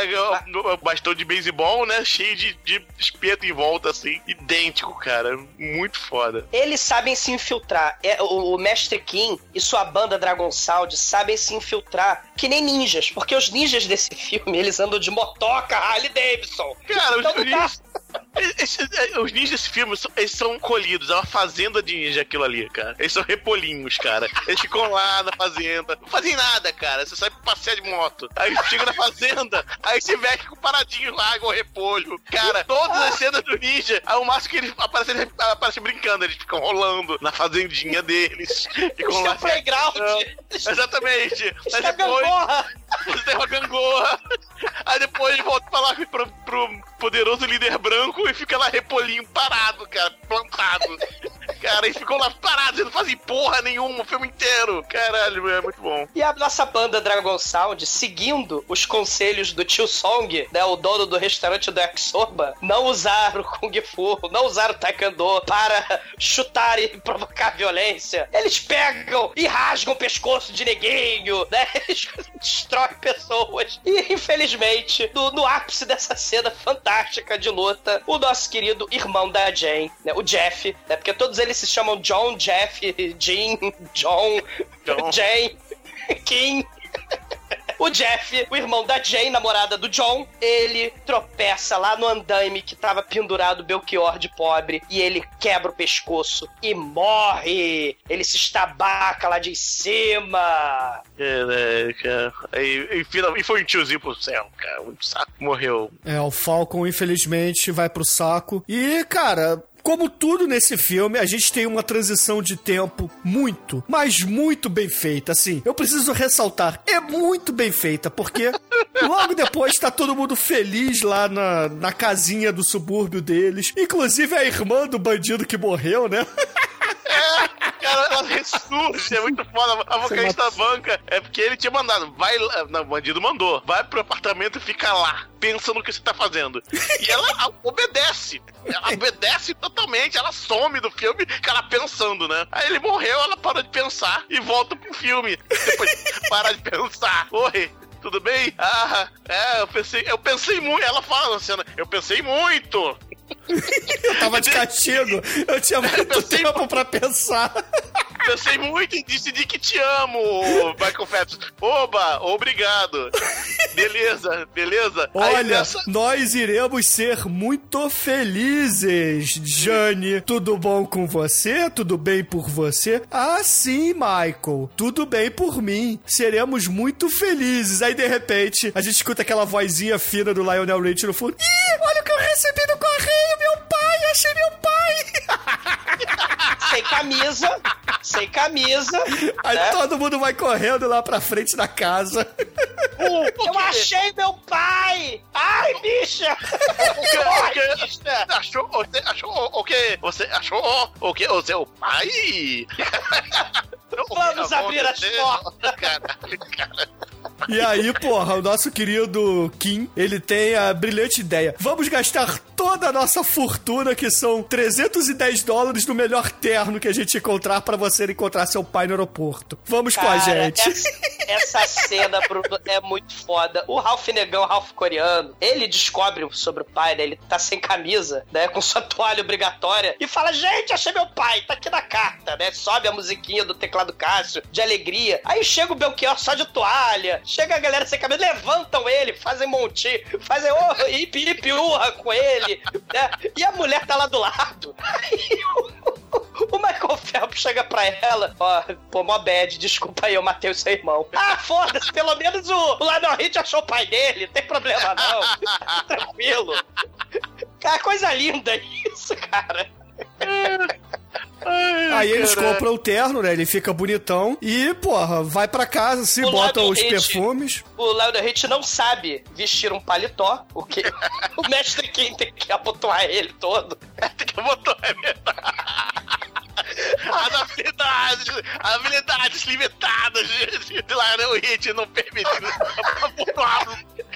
S6: o, o bastão de beisebol, né? Cheio de, de espeto em volta, assim. Idêntico, cara. Muito foda.
S5: Eles sabem se infiltrar. É, o, o Mestre Kim e sua banda Dragon Sound sabem se infiltrar que nem ninjas, porque os ninjas desse filme, eles andam de motoca Harley Davidson.
S6: Cara,
S5: Então
S6: os
S5: tá.
S6: ninjas, esses- é, os ninjas desse filme, são- eles são colhidos. É uma fazenda de ninja aquilo ali, cara. Eles são repolinhos, cara. Eles ficam lá na fazenda. Não fazem nada, cara. Você sai pra passear de moto. Aí chega na fazenda, aí se veste com paradinho lá, igual repolho. Cara, todas as cenas do ninja, aí o máximo que eles aparecem, eles aparecem brincando. Eles ficam rolando na fazendinha deles. Ficam
S5: Eles têm
S6: lá.
S5: um playground.
S6: Exatamente.
S5: Eles têm
S6: depois. Você uma gangorra. Aí depois volta pra lá pro, pro poderoso líder branco e fica lá repolinho parado, cara, plantado. Cara, e ficou lá parado, não fazem porra nenhuma o filme inteiro. Caralho, é muito bom.
S5: E a nossa banda Dragon Sound, seguindo os conselhos do tio Song, né, o dono do restaurante do Exorba, não usar o Kung Fu, não usar o Taekwondo para chutar e provocar violência. Eles pegam e rasgam o pescoço de neguinho, né? Eles destroem pessoas. E, infelizmente, no, no ápice dessa cena fantástica de luta, o nosso querido irmão da Jane, né, o Jeff, né, porque todos eles se chamam John, Jeff, Jean, John,
S6: John.
S5: Jane, Kim. O Jeff, o irmão da Jane, namorada do John, ele tropeça lá no andaime que tava pendurado o Belchior de pobre e ele quebra o pescoço e morre. Ele se estabaca lá de cima.
S6: É, cara. E, e, e foi um tiozinho pro céu, cara. Um saco. Morreu.
S4: É, o Falcon, infelizmente, vai pro saco. E, cara. Como tudo nesse filme, a gente tem uma transição de tempo muito, mas muito bem feita. Assim, eu preciso ressaltar, é muito bem feita, porque logo depois tá todo mundo feliz lá na, na casinha do subúrbio deles. Inclusive a irmã do bandido que morreu, né?
S6: Cara, ela ressurge, é muito foda. A vocalista da banca é porque ele tinha mandado. Vai lá. Não, o bandido mandou. Vai pro apartamento e fica lá, pensa no que você tá fazendo. E ela obedece. Ela obedece totalmente. Ela some do filme, cara, pensando, né? Aí ele morreu, ela para de pensar e volta pro filme. Depois para de pensar. Oi. Tudo bem? Ah, é, eu pensei, eu pensei muito. Ela fala na cena, eu pensei muito.
S4: Eu tava de castigo, eu tinha muito tempo pra pensar.
S6: Pensei muito e decidi que te amo, Michael Phelps. Oba, obrigado. Beleza, beleza.
S4: Olha,
S6: nessa-
S4: nós iremos ser muito felizes, Jane. Tudo bom com você? Tudo bem por você? Ah, sim, Michael. Tudo bem por mim. Seremos muito felizes. Aí, de repente, a gente escuta aquela vozinha fina do Lionel Rich no fundo. Ih, olha o que eu recebi no correio, meu pai. Achei meu pai.
S5: Sem camisa, sem camisa.
S4: Aí
S5: né?
S4: todo mundo vai correndo lá pra frente da casa.
S5: Eu achei meu pai! Ai, bicha! Corre, bicha!
S6: Achou, você achou o que? Você achou o que? O seu pai?
S5: Vamos abrir as portas.
S6: Caralho, cara.
S4: E aí, porra, o nosso querido Kim, ele tem a brilhante ideia. Vamos gastar toda a nossa fortuna, que são 310 dólares, no melhor terno que a gente encontrar pra você encontrar seu pai no aeroporto. Vamos com a
S5: Cara,
S4: gente.
S5: Essa, essa cena, Bruno, é muito foda. O Ralph Negão, Ralph coreano, ele descobre sobre o pai, né? Ele tá sem camisa, né? Com sua toalha obrigatória. E fala, gente, achei meu pai, tá aqui na carta, né? Sobe a musiquinha do teclado Cássio, de alegria. Aí chega o Belchior só de toalha. Chega a galera sem camisa, levantam ele, fazem monte, fazem oh, hip hip urra com ele, né? E a mulher tá lá do lado. Aí o, o Michael Phelps chega pra ela, ó, pô, mó bad, desculpa aí, eu matei o seu irmão. Ah, foda-se, pelo menos o, o Lionel Hit achou o pai dele, não tem problema não. Tranquilo. Cara, coisa linda isso, cara.
S4: Aí eles compram o terno, né? Ele fica bonitão. E, porra, vai pra casa, se
S5: O
S4: bota os
S5: Hit-
S4: perfumes.
S5: O Lionel Hit não sabe vestir um paletó, o que o mestre Kim tem que abotoar ele todo.
S6: Tem que é verdade. As habilidades, habilidades limitadas de, de Lionel Hit não permitindo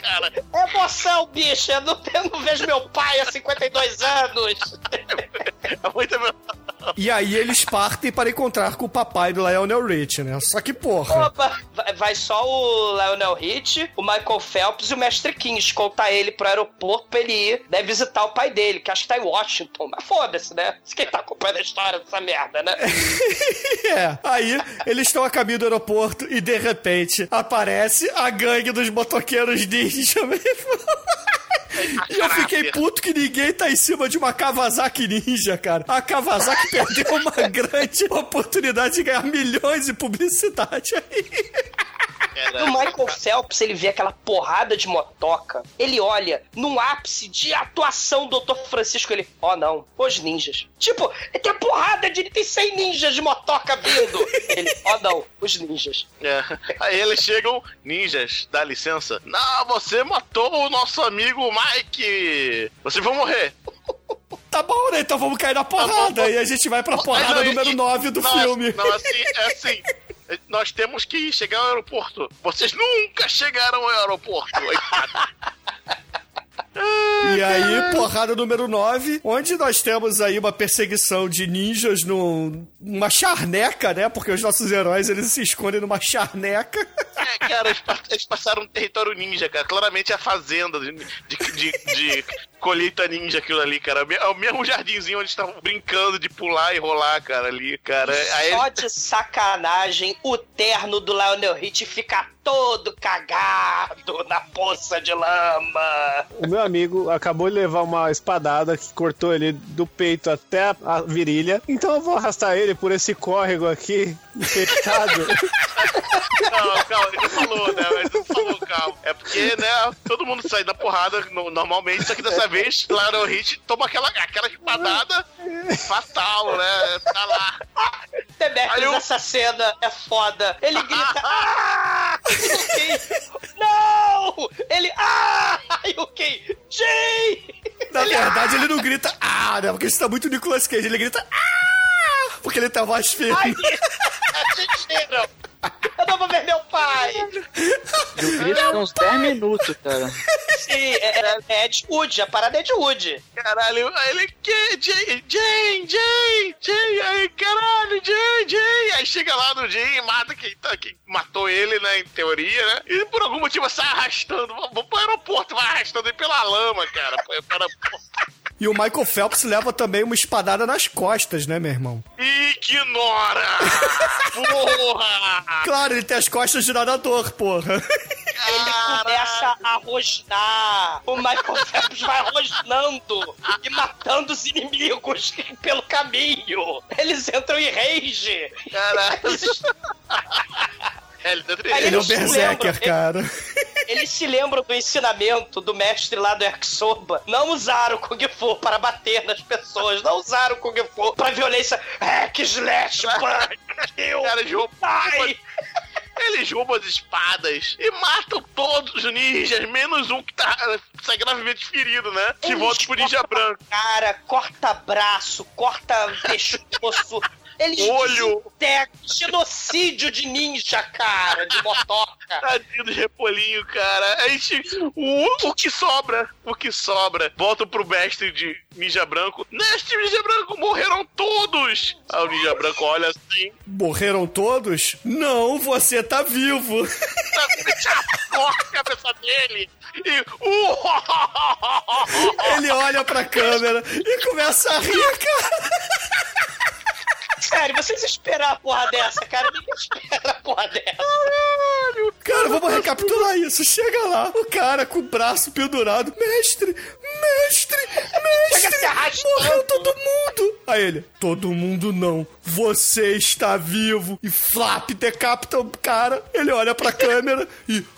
S6: cara.
S5: É emoção, bicho, eu não, eu não vejo meu pai há 52 anos.
S6: É muita
S4: E aí eles partem para encontrar com o papai do Lionel Rich, né? Só que, porra.
S5: Opa, vai, só o Lionel Hit, o Michael Phelps e o Mestre Kim escoltar ele pro aeroporto pra ele ir né, visitar o pai dele, que acho que tá em Washington. Mas foda-se, né? Quem tá acompanhando a história dessa merda, né?
S4: É, aí eles estão a caminho do aeroporto e de repente aparece a gangue dos motoqueiros E eu fiquei puto que ninguém tá em cima de uma Kawasaki Ninja, cara. A Kawasaki perdeu uma grande oportunidade de ganhar milhões de publicidade aí.
S5: E o Michael Phelps, ele vê aquela porrada de motoca, ele olha num ápice de atuação do Dr. Francisco, ele, ó oh, não, os ninjas. Tipo, tem a porrada de, tem 100 ninjas de motoca vindo. Ele, ó oh, não, os ninjas.
S6: É. Aí eles chegam, ninjas, dá licença. Não, você matou o nosso amigo Mike. Vocês vão morrer.
S4: Tá bom, né? Então vamos cair na porrada. e a gente vai pra porrada
S6: Não, e-
S4: número 9 do
S6: não,
S4: filme.
S6: Não, assim, é assim. Nós temos que chegar ao aeroporto. Vocês nunca chegaram ao aeroporto.
S4: E aí, porrada número 9, onde nós temos aí uma perseguição de ninjas num- numa charneca, né? Porque os nossos heróis, eles se escondem numa charneca.
S6: É, cara, eles, pa- eles passaram um território ninja, cara. Claramente é a fazenda de, de, de- de colheita ninja aquilo ali, cara. É o mesmo jardinzinho onde eles estavam brincando de pular e rolar, cara, ali, cara. Aí
S5: Só de sacanagem, o terno do Lionel Hit fica todo cagado na poça de lama.
S7: O meu amigo acabou de levar uma espadada que cortou ele do peito até a- virilha. Então eu vou arrastar ele por esse córrego aqui, infectado.
S6: Não, calma, ele não falou, né? Ele não falou, calma. É porque, né, todo mundo sai da porrada no- normalmente, só que dessa vez, claro, o Hit toma aquela, aquela espadada fatal, né? Tá lá.
S5: Temercus,
S6: Aí eu-
S5: essa cena é foda. Ele grita, ah! Ken, não! Ele, ah! E o Ken, Jay!
S4: Na verdade, ele não grita ah, né? Porque isso tá muito Nicolas Cage. Ele grita ah! Porque ele tá mais firme.
S5: Ai, Tira! Eu não vou ver meu pai!
S9: Eu grito por uns 10 minutos, cara.
S5: Sim, é, é, é Ed Wood, a parada é Ed Wood.
S6: Caralho, aí ele, que? Jay, Jay, Jay, Jay, aí, caralho, Jay, Jay. Aí chega lá no Jay e mata quem, tá, quem matou ele, né, em teoria, né? E por algum motivo sai arrastando, vamos pro aeroporto, vai arrastando ele pela lama, cara. Pro aeroporto.
S4: E o Michael Phelps leva também uma espadada nas costas, né, meu irmão?
S6: Ignora! Porra!
S4: Claro, ele tem as costas de nadador, porra.
S5: Ele começa a rosnar. O Michael Phelps vai rosnando e matando os inimigos pelo caminho. Eles entram em rage.
S6: Caralho. É, ele tá
S4: Ele é um
S5: eles
S4: berserker,
S5: lembram-
S4: cara.
S5: eles se lembram do ensinamento do mestre lá do Yakisoba. Não usar o Kung Fu para bater nas pessoas. Não usar o Kung Fu para violência. Hack, slash, punch, kill,
S6: Cara,
S5: die.
S6: eles roubam as espadas e matam todos os ninjas, menos um que tá, sai gravemente ferido, né? Que
S5: Eles
S6: volta pro ninja branco.
S5: Cara, corta braço, corta pescoço. Eles
S6: Olho.
S5: desintegram. genocídio de ninja, cara, de motoca.
S6: Tadinho do Repolinho, cara. A gente. O, o que sobra, o que sobra. Volta pro mestre de Ninja Branco. Mestre Ninja Branco, morreram todos! Aí o Ninja Branco olha assim,
S4: Morreram todos? Não, você tá vivo.
S6: corta a cabeça dele e.
S4: Ele olha pra câmera e começa a rir, cara.
S5: Sério, vocês esperam a porra dessa, cara? Ninguém espera a porra dessa.
S4: Cara, vamos recapitular isso. Chega lá, o cara com o braço pendurado. Mestre, mestre, mestre. Morreu todo mundo. Aí ele, todo mundo não. Você está vivo. E flap, decapita o cara. Ele olha pra câmera e...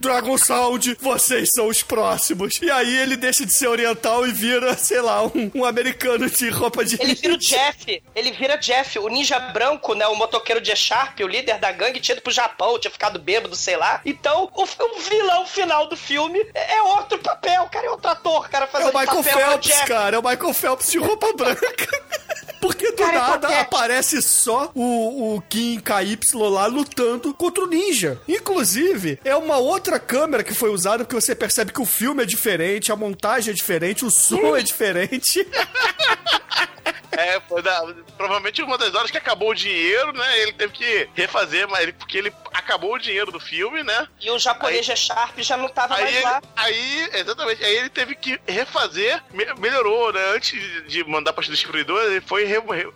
S4: Dragon Sound, vocês são os próximos. E aí ele deixa de ser oriental e vira, sei lá, um, um americano de roupa de...
S5: Ele vira o Jeff, ele vira Jeff, o ninja branco, né? O motoqueiro de Sharp, o líder da gangue, tinha ido pro Japão, tinha ficado bêbado, sei lá. Então, o, o vilão final do filme é é outro papel, cara, é outro ator, cara,
S4: É
S5: fazendo
S4: o Michael
S5: papel é
S4: Phelps, cara. É o Michael Phelps de roupa branca. Porque do
S5: Cara, é
S4: nada
S5: patético.
S4: aparece só o, o Kim KY lá lutando contra o ninja. Inclusive, é uma outra câmera que foi usada porque você percebe que o filme é diferente, a montagem é diferente, o som é diferente.
S6: É, foi da, provavelmente uma das horas que acabou o dinheiro, né? Ele teve que refazer, mas ele, porque ele acabou o dinheiro do filme, né?
S5: E o japonês de Sharp já não tava
S6: Aí,
S5: mais
S6: ele-
S5: lá.
S6: aí, exatamente, aí ele teve que refazer, me- melhorou, né? Antes de- mandar para os distribuidores, ele foi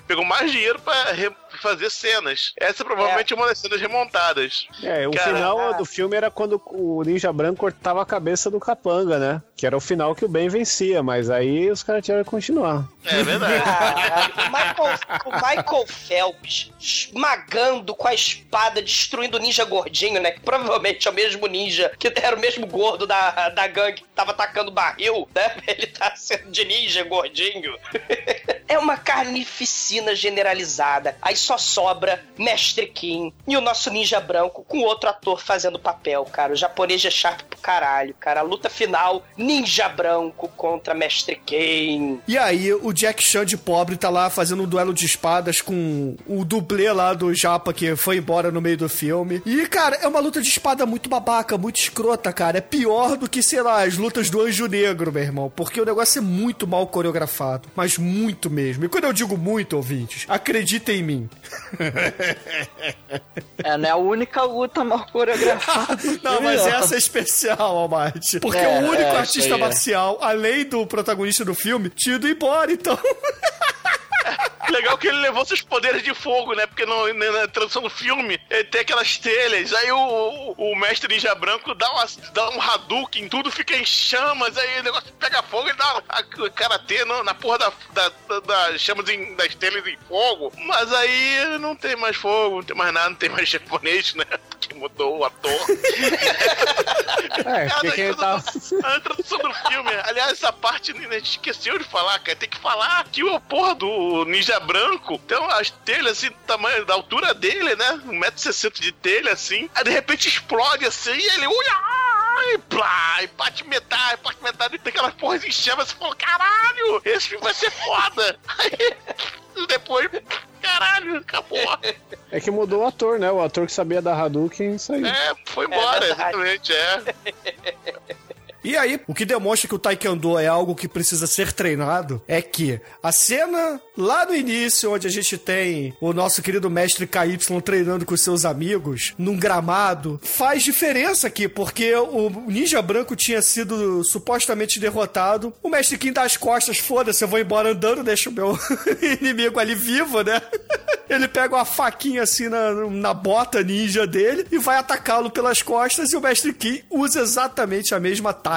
S6: pegou mais dinheiro para fazer cenas. Essa é provavelmente uma das cenas remontadas.
S7: É, o
S6: Cara,
S7: final do filme era quando o Ninja Branco cortava a cabeça do Capanga, né? Que era o final que o Ben vencia, mas aí os caras tiveram que continuar.
S6: É verdade.
S5: O Michael, o Michael Phelps esmagando com a espada, destruindo o ninja gordinho, né? Que provavelmente é o mesmo ninja, que era o mesmo gordo da, da gangue que tava atacando barril, né? Ele tá sendo de ninja gordinho. É uma carnificina generalizada. Aí só sobra Mestre Kim e o nosso ninja branco com outro ator fazendo papel, cara. O japonês de Sharp pro caralho, cara. A luta final, ninja branco contra Mestre Kim.
S4: E aí, o Jack Chan de pobre tá lá fazendo um duelo de espadas com o dublê lá do Japa que foi embora no meio do filme. E, cara, é uma luta de espada muito babaca, muito escrota, cara. É pior do que, sei lá, as lutas do Anjo Negro, meu irmão. Porque o negócio é muito mal coreografado. Mas muito mesmo. E quando eu digo muito, ouvintes, acreditem em mim.
S9: É, não é a única luta mal coreografada.
S4: Não, mas essa é especial, Almighty. Porque
S9: É,
S4: o único
S9: é,
S4: artista marcial, além do protagonista do filme, tinha ido embora, então.
S6: Legal que ele levou seus poderes de fogo, né? Porque no- na, tradução do filme tem aquelas telhas. Aí o, o, mestre ninja branco dá, uma, dá um Hadouken, tudo fica em chamas. Aí o negócio pega fogo, ele dá a, a karatê no- na porra da, da, da- das chamas em- das telhas em fogo. Mas aí não tem mais fogo, não tem mais nada, não tem mais japonês, né? Que mudou o ator.
S7: É,
S6: Cara,
S7: porque quem
S6: a
S7: tá.
S6: A introdução do filme, aliás, essa parte a gente esqueceu de falar, cara. Tem que falar que o porra do ninja branco tem as telhas assim, do tamanho, da altura dele, né? 1,60m de telha, assim. Aí de repente explode assim e ele. Ui, ai, plá, e bate metade, bate metade, tem aquelas porras em chamas. Você falou, caralho, esse filme vai ser foda. Aí depois, caralho, acabou.
S7: É que mudou o ator, né? O ator que sabia da Hadouken saiu.
S6: É, foi embora,
S5: É
S6: exatamente, é.
S4: E aí, o que demonstra que o Taekwondo é algo que precisa ser treinado é que a cena lá no início, onde a gente tem o nosso querido mestre KY treinando com seus amigos num gramado, faz diferença aqui, porque o ninja branco tinha sido supostamente derrotado. O mestre Kim dá as costas, foda-se, eu vou embora andando, deixa o meu inimigo ali vivo, né? Ele pega uma faquinha assim na, na bota ninja dele e vai atacá-lo pelas costas. E o Mestre Kim usa exatamente a mesma tática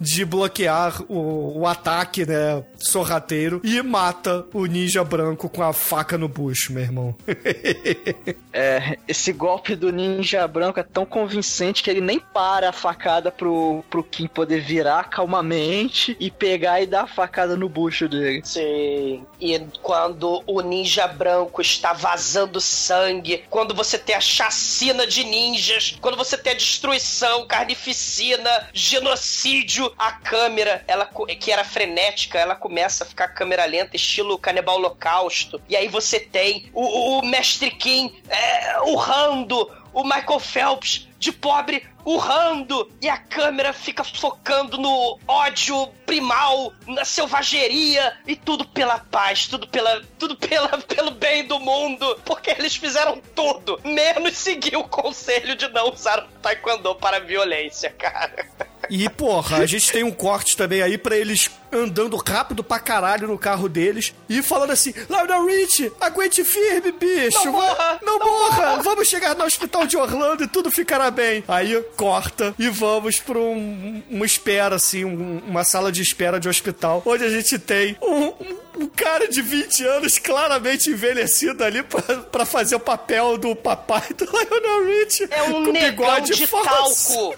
S4: de bloquear o, o ataque, né? Sorrateiro e mata o ninja branco com a faca no bucho, meu irmão.
S9: É, esse golpe do ninja branco é tão convincente que ele nem para a facada pro, pro Kim poder virar calmamente e pegar e dar a facada no bucho dele.
S5: Sim. E quando o ninja branco está vazando sangue, quando você tem a chacina de ninjas, quando você tem a destruição, carnificina, genocídio, a câmera, ela que era frenética, ela começa a ficar câmera lenta, estilo canibal holocausto. E aí você tem o, o Mestre Kim é, urrando, o Michael Phelps de pobre urrando e a câmera fica focando no ódio primal, na selvageria e tudo pela paz, tudo pela tudo pela, pelo bem do mundo, porque eles fizeram tudo, menos seguir o conselho de não usar o taekwondo para violência, cara.
S4: E, porra, a gente tem um corte também aí pra eles andando rápido pra caralho no carro deles e falando assim: Lionel Rich, aguente firme, bicho.
S5: Não morra,
S4: não,
S5: não
S4: morra.
S5: morra."
S4: Vamos chegar no hospital de Orlando e tudo ficará bem. Aí corta e vamos pra um, uma espera, assim, um- uma sala de espera de hospital, onde a gente tem um, um- um cara de 20 anos claramente envelhecido ali pra, pra fazer o papel do papai do Lionel Rich.
S5: É um
S4: com
S5: negão
S4: bigode
S5: de
S4: falso.
S5: talco.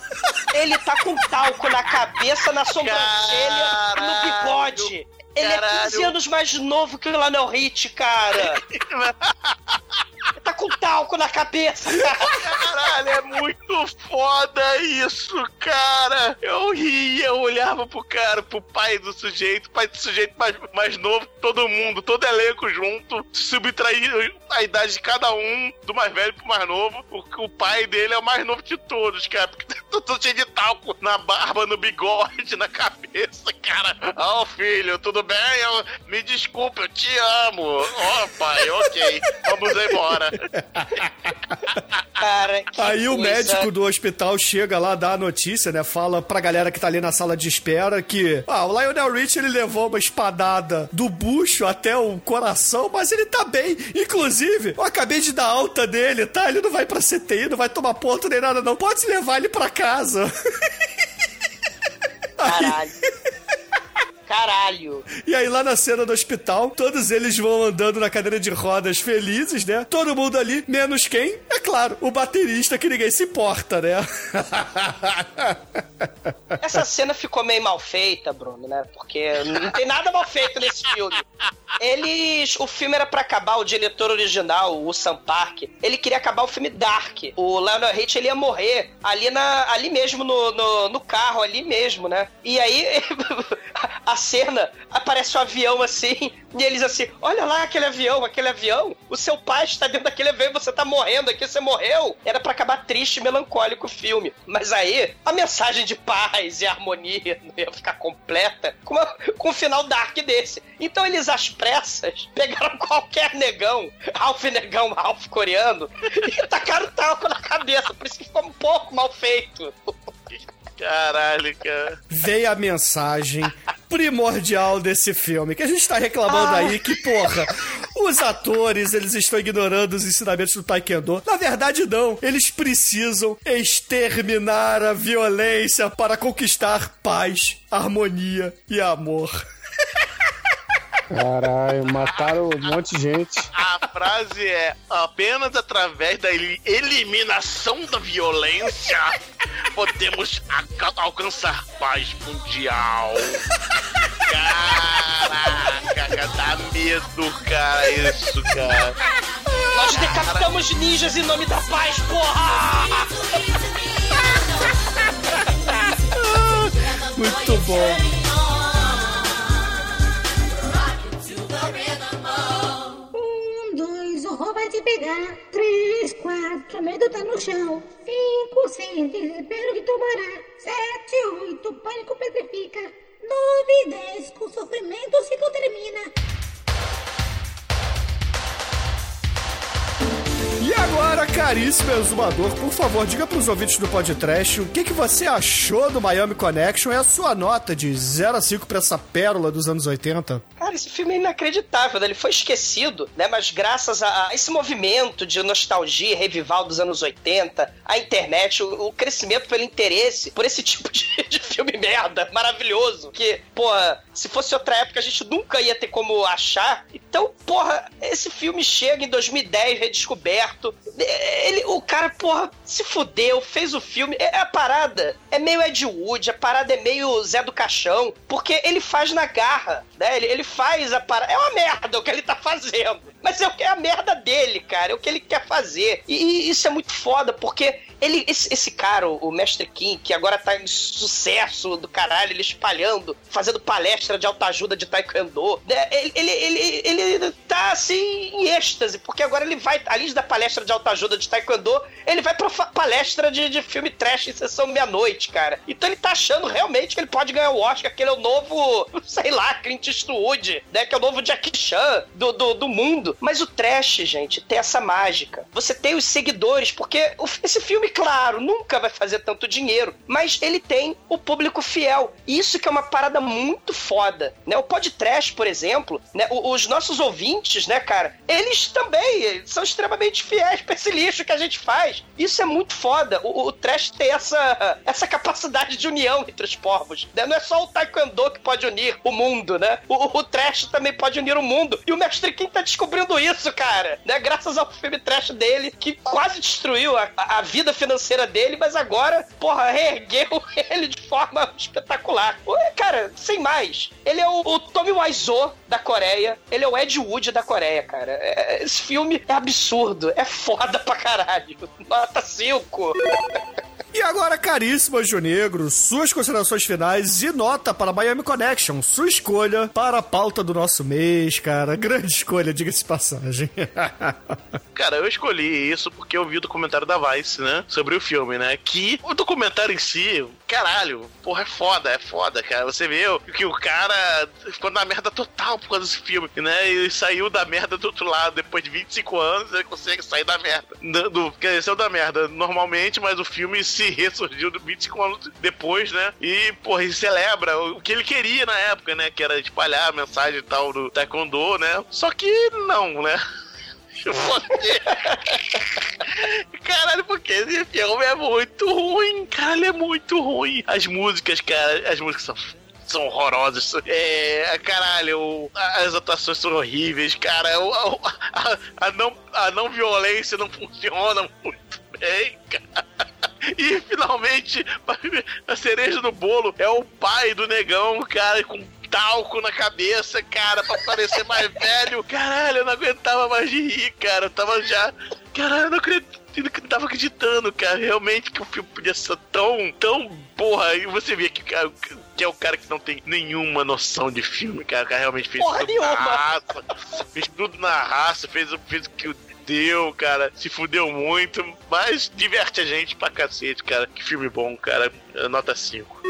S5: Ele tá com talco na cabeça, na sobrancelha, no bigode. Ele é 15
S6: Caralho.
S5: anos mais novo que o Lionel Rich, cara. Com talco na cabeça, cara.
S6: Caralho, é muito foda isso, cara. Eu ria, eu olhava pro cara, pro pai do sujeito, pai do sujeito mais, mais novo, todo mundo, todo elenco junto, subtrair a idade de cada um, do mais velho pro mais novo. O, o pai dele é o mais novo de todos, cara, porque tá todo cheio de talco na barba, no bigode, na cabeça, cara. Ó, filho, tudo bem? Eu- me desculpa, eu te amo. Ó, pai, ok. Vamos embora.
S5: Cara,
S4: Aí o
S5: coisa.
S4: médico do hospital chega lá, dá a notícia, né? Fala pra galera que tá ali na sala de espera que, ah, o Lionel Rich ele levou uma espadada do bucho até o coração, mas ele tá bem. Inclusive, eu acabei de dar alta dele, tá? Ele não vai pra CTI, não vai tomar ponto nem nada, não. Pode levar ele pra casa.
S5: Caralho. Caralho.
S4: E aí, lá na cena do hospital, todos eles vão andando na cadeira de rodas felizes, né? Todo mundo ali, menos quem? É claro, o baterista que ninguém se importa, né?
S5: Essa cena ficou meio mal feita, Bruno, né? Porque não tem nada mal feito nesse filme. Eles. O filme era pra acabar, o diretor original, o Sam Park, ele queria acabar o filme Dark. O Lionel Rich ele ia morrer ali, na, ali mesmo no, no, no carro, ali mesmo, né? E aí a cena aparece um avião assim, e eles assim: olha lá aquele avião, aquele avião, o seu pai está dentro daquele avião e você tá morrendo aqui, você morreu. Era pra acabar triste e melancólico o filme. Mas aí, a mensagem de paz e harmonia não ia ficar completa com, uma- com um final dark desse. Então eles, às pressas, pegaram qualquer negão, Ralph negão, Ralph coreano, e tacaram talco na cabeça. Por isso que ficou um pouco mal feito.
S6: Caralho, cara.
S4: Veio a mensagem primordial desse filme, que a gente tá reclamando aí que, porra, os atores, eles estão ignorando os ensinamentos do Taekwondo. Na verdade, não. Eles precisam exterminar a violência para conquistar paz, harmonia e amor.
S7: Caralho, mataram um monte de gente.
S6: A frase é: apenas através da eli- eliminação da violência podemos alcançar paz mundial. Caraca, cara, dá medo, cara, isso, cara.
S5: Nós decapitamos ninjas em nome da paz, porra!
S4: Muito bom.
S11: Pegar. Três, quatro, medo tá no chão. Cinco, seis, desespero que tomará. Sete, oito, pânico petrifica. Nove, dez, com sofrimento o ciclo termina.
S4: E agora, caríssimo exumador, por favor, diga pros ouvintes do podcast o que, que você achou do Miami Connection e a sua nota de 0 a 5 pra essa pérola dos anos 80.
S5: Cara, esse filme é inacreditável, né? Ele foi esquecido, né? Mas graças a, a esse movimento de nostalgia, revival dos anos 80, a internet, o, o crescimento pelo interesse por esse tipo de, de filme merda, maravilhoso, que, porra, se fosse outra época a gente nunca ia ter como achar. Então, porra, esse filme chega em 2010, redescoberto. Ele, o cara, porra, se fudeu, fez o filme. É, a parada é meio Ed Wood, a parada é meio Zé do Caixão, porque ele faz na garra, né? Ele, ele faz a parada. É uma merda o que ele tá fazendo. Mas é é a merda dele, cara. É o que ele quer fazer. E, e isso é muito foda, porque ele, esse, esse cara, o, Mestre Kim, que agora tá em sucesso do caralho, ele espalhando, fazendo palestra de autoajuda de taekwondo, né? ele, ele, ele, ele tá assim em êxtase, porque agora ele vai, além da palestra de autoajuda de taekwondo, ele vai pra palestra de, de filme trash em sessão meia-noite, cara. Então ele tá achando realmente que ele pode ganhar o Oscar, que ele é o novo, sei lá, Clint Eastwood, né? Que é o novo Jackie Chan do, do, do mundo. Mas o trash, gente, tem essa mágica. Você tem os seguidores, porque esse filme, claro, nunca vai fazer tanto dinheiro, mas ele tem o público fiel. Isso que é uma parada muito foda, né? O podcast, por exemplo, né? Os nossos ouvintes, né, cara, eles também são extremamente fiéis pra esse lixo que a gente faz. Isso é muito foda. O, o trash tem essa, essa capacidade de união entre os povos. Né? Não é só o taekwondo que pode unir o mundo, né? O, o trash também pode unir o mundo. E o Mestre Kim tá descobrindo isso, cara. Né? Graças ao filme trash dele, que quase destruiu a a vida financeira dele, mas agora, porra, reergueu ele de forma espetacular. Cara, sem mais. Ele é o, o Tommy Wiseau da Coreia. Ele é o Ed Wood da Coreia, cara. É- esse filme é absurdo. É foda pra caralho. Nota 5.
S4: Caríssimo Anjo Negro, suas considerações finais e nota para Miami Connection, sua escolha para a pauta do nosso mês, cara. Grande escolha, diga-se passagem.
S6: Cara, eu escolhi isso porque eu vi o documentário da Vice, né? Sobre o filme, né? Que o documentário em si, caralho, porra, é foda, é foda, cara. Você vê que o cara ficou na merda total por causa desse filme, né? E saiu da merda do outro lado. Depois de 25 anos, ele consegue sair da merda. Do, do, saiu da merda normalmente, mas o filme se ressurgiu 25 anos depois, né? E, porra, ele celebra o que ele queria na época, né? Que era espalhar a mensagem e tal do Taekwondo, né? Só que não, né? Caralho, porque esse filme é muito ruim. Cara, ele é muito ruim. As músicas, cara, as músicas são. São horrorosas. É. Caralho, as atuações são horríveis, cara. A, a- a não, a não violência não funciona muito bem, cara. E finalmente, a cereja do bolo é o pai do negão, cara, com talco na cabeça, cara, pra parecer mais velho. Caralho, eu não aguentava mais de rir, cara. Eu tava já. Caralho, eu não acredito. eu não tava acreditando, cara, realmente que o filme podia ser tão, tão porra. E você vê que, cara, que é o cara que não tem nenhuma noção de filme, cara. O cara realmente fez
S5: Porra
S6: tudo
S5: nenhuma.
S6: na raça. Fez tudo na raça, fez, o- fez o que o deu, cara. Se fudeu muito, mas diverte a gente pra cacete, cara. Que filme bom, cara. Nota 5.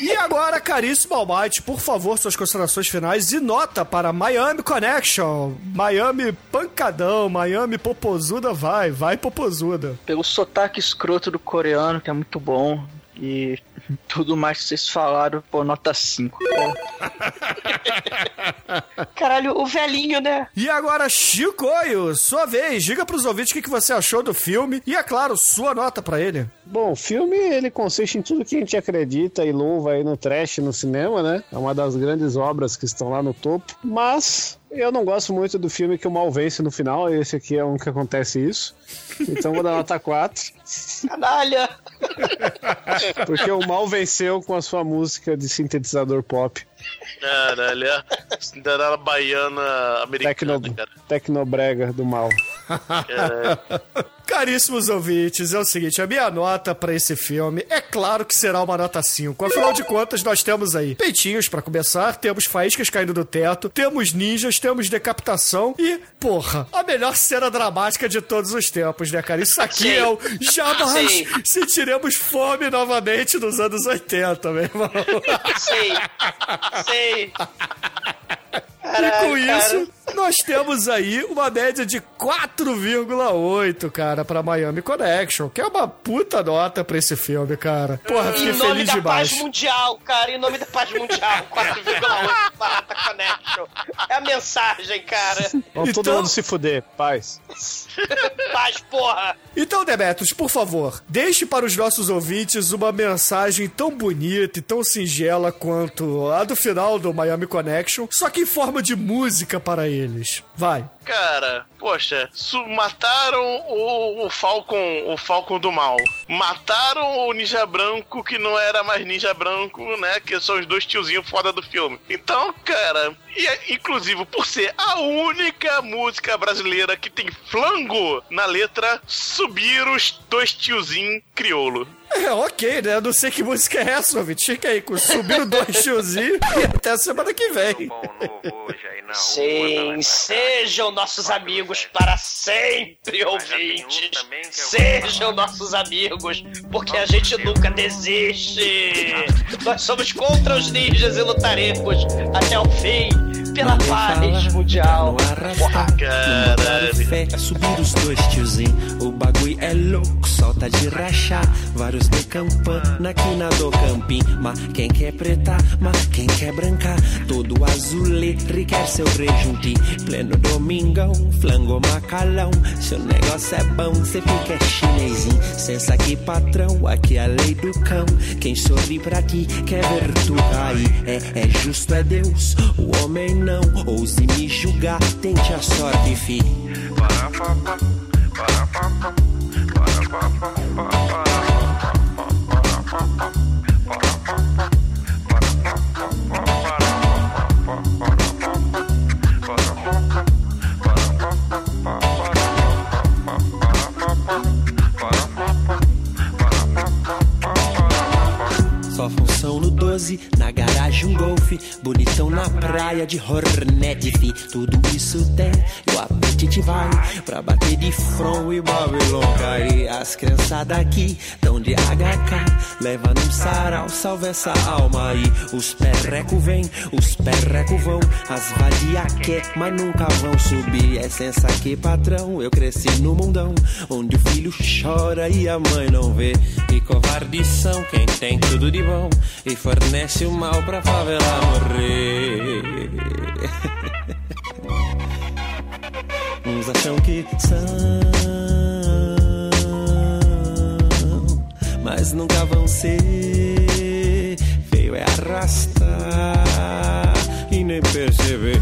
S4: E agora, caríssimo Almighty, por favor, suas considerações finais e nota para Miami Connection. Miami pancadão, Miami popozuda, vai, vai popozuda.
S9: Pelo sotaque escroto do coreano, que é muito bom. E tudo mais que vocês falaram, pô, nota 5.
S5: Caralho, o velhinho, né?
S4: E agora, Chicoio, sua vez, diga pros ouvintes o que que você achou do filme e, é claro, sua nota pra ele.
S7: Bom, o filme ele consiste em tudo que a gente acredita e louva aí no trash no cinema, né? É uma das grandes obras que estão lá no topo. Mas eu não gosto muito do filme que o mal vence no final. Esse aqui é um que acontece isso. Então vou dar nota 4.
S5: Canalha.
S7: Porque o mal venceu com a sua música de sintetizador pop.
S6: Caralho, é a Cinderela baiana americana,
S7: Tecno,
S6: cara.
S7: tecnobrega do mal.
S6: Caralho.
S4: Caríssimos ouvintes, é o seguinte, a minha nota pra esse filme é claro que será uma nota 5. Afinal de contas, nós temos aí peitinhos pra começar, temos faíscas caindo do teto, temos ninjas, temos decapitação e, porra, a melhor cena dramática de todos os tempos, né, cara? Isso aqui
S5: Sim.
S4: é o jamais
S5: Sim.
S4: sentiremos fome novamente nos anos 80, meu irmão.
S5: Sei. Sei.
S4: e com
S5: Caralho,
S4: isso, nós temos aí uma média de 4,8, cara, pra Miami Connection, que é uma puta nota pra esse filme, cara. Porra, fiquei
S5: Em nome
S4: feliz
S5: da
S4: demais.
S5: paz mundial, cara, em nome da paz mundial, 4,8 Barata Connection. É a mensagem, cara.
S7: Vamos todo
S4: Então-
S7: mundo se fuder, paz.
S5: Paz, porra.
S4: Então, Demetrius, por favor, deixe para os nossos ouvintes uma mensagem tão bonita e tão singela quanto a do final do Miami Connection, só que em forma de música para eles. Vai.
S6: Cara, poxa, mataram o, o Falcon, o Falcon do mal. Mataram o Ninja Branco que não era mais Ninja Branco, né? Que são os dois tiozinhos foda do filme. Então, cara, e é- inclusive por ser a única música brasileira que tem flango na letra, subiram os dois tiozinhos crioulo.
S4: É, ok, né? Eu não sei que música é essa, ouvinte. Fica aí com Subindo Dois Tiozinhos e até semana que vem.
S5: Sim, sejam nossos amigos para sempre, ouvintes. Sejam nossos amigos, porque a gente nunca desiste. Nós somos contra os ninjas e lutaremos até o fim pela paz mundial.
S3: Caralho. Fé, subir os dois tiozinhos. O bagulho é louco, solta de rachar. Vários de campana aqui na do campim. Mas quem quer preta, mas quem quer branca. Todo azulê, requer seu rejuntim. Pleno domingão, flango macalão. Seu negócio é bom, cê fica chinesinho. Sensa aqui, patrão, aqui é a lei do cão. Quem sorri pra ti quer ver tu cair. É, é justo, é Deus, o homem não. Ouse me julgar, tente a sorte, fi. Só função no 12, na garagem um golfe. Bonitão na praia de Hornet, fi. Tudo isso tem, e o apetite vai pra bater de front e Babylon cair. As criançadas aqui tão de HK, leva num sarau, salva essa alma aí. Os perreco vem, os perreco vão, as vadia quer, mas nunca vão subir. É sensa aqui, patrão, eu cresci no mundão, onde o filho chora e a mãe não vê. E covardes são quem tem tudo de bom e fornece o mal pra favela morrer. Uns acham que são, mas nunca vão ser. Feio é arrastar e nem perceber.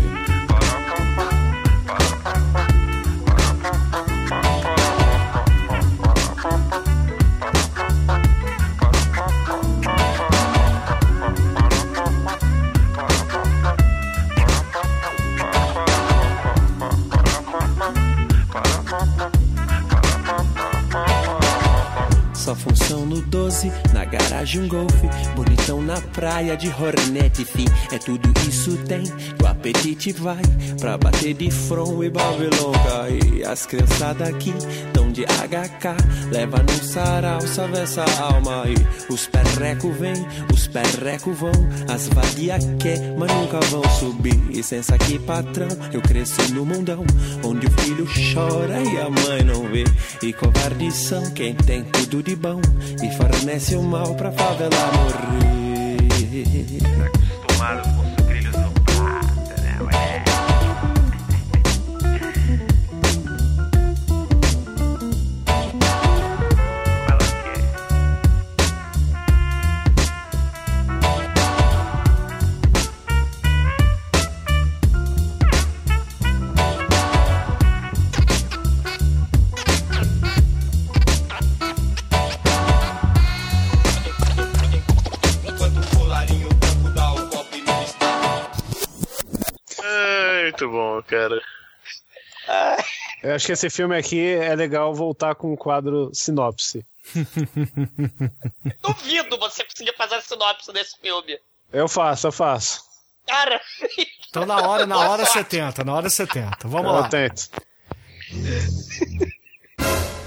S3: Garagem um golfe. Bonitão na praia de Hornet, fi. É tudo isso tem, o apetite vai pra bater de front e Babylon cair. As criançadas aqui tão de HK, leva num sarau, salve essa alma aí. Os perreco vem, os perreco vão, as vadia quer, mas nunca vão subir. E sensa aqui, patrão, eu cresci no mundão, onde o filho chora e a mãe não vê. E covardes são quem tem tudo de bom e fornece o mal pra favela morrer.
S12: Com
S6: muito bom, cara.
S7: Eu acho que esse filme aqui é legal voltar com o quadro sinopse.
S5: Duvido você conseguir fazer a sinopse desse filme.
S7: Eu faço, eu faço.
S5: Cara,
S4: Então na hora, na hora você tenta, na hora você tenta. Vamos
S7: eu
S4: lá.
S7: tento.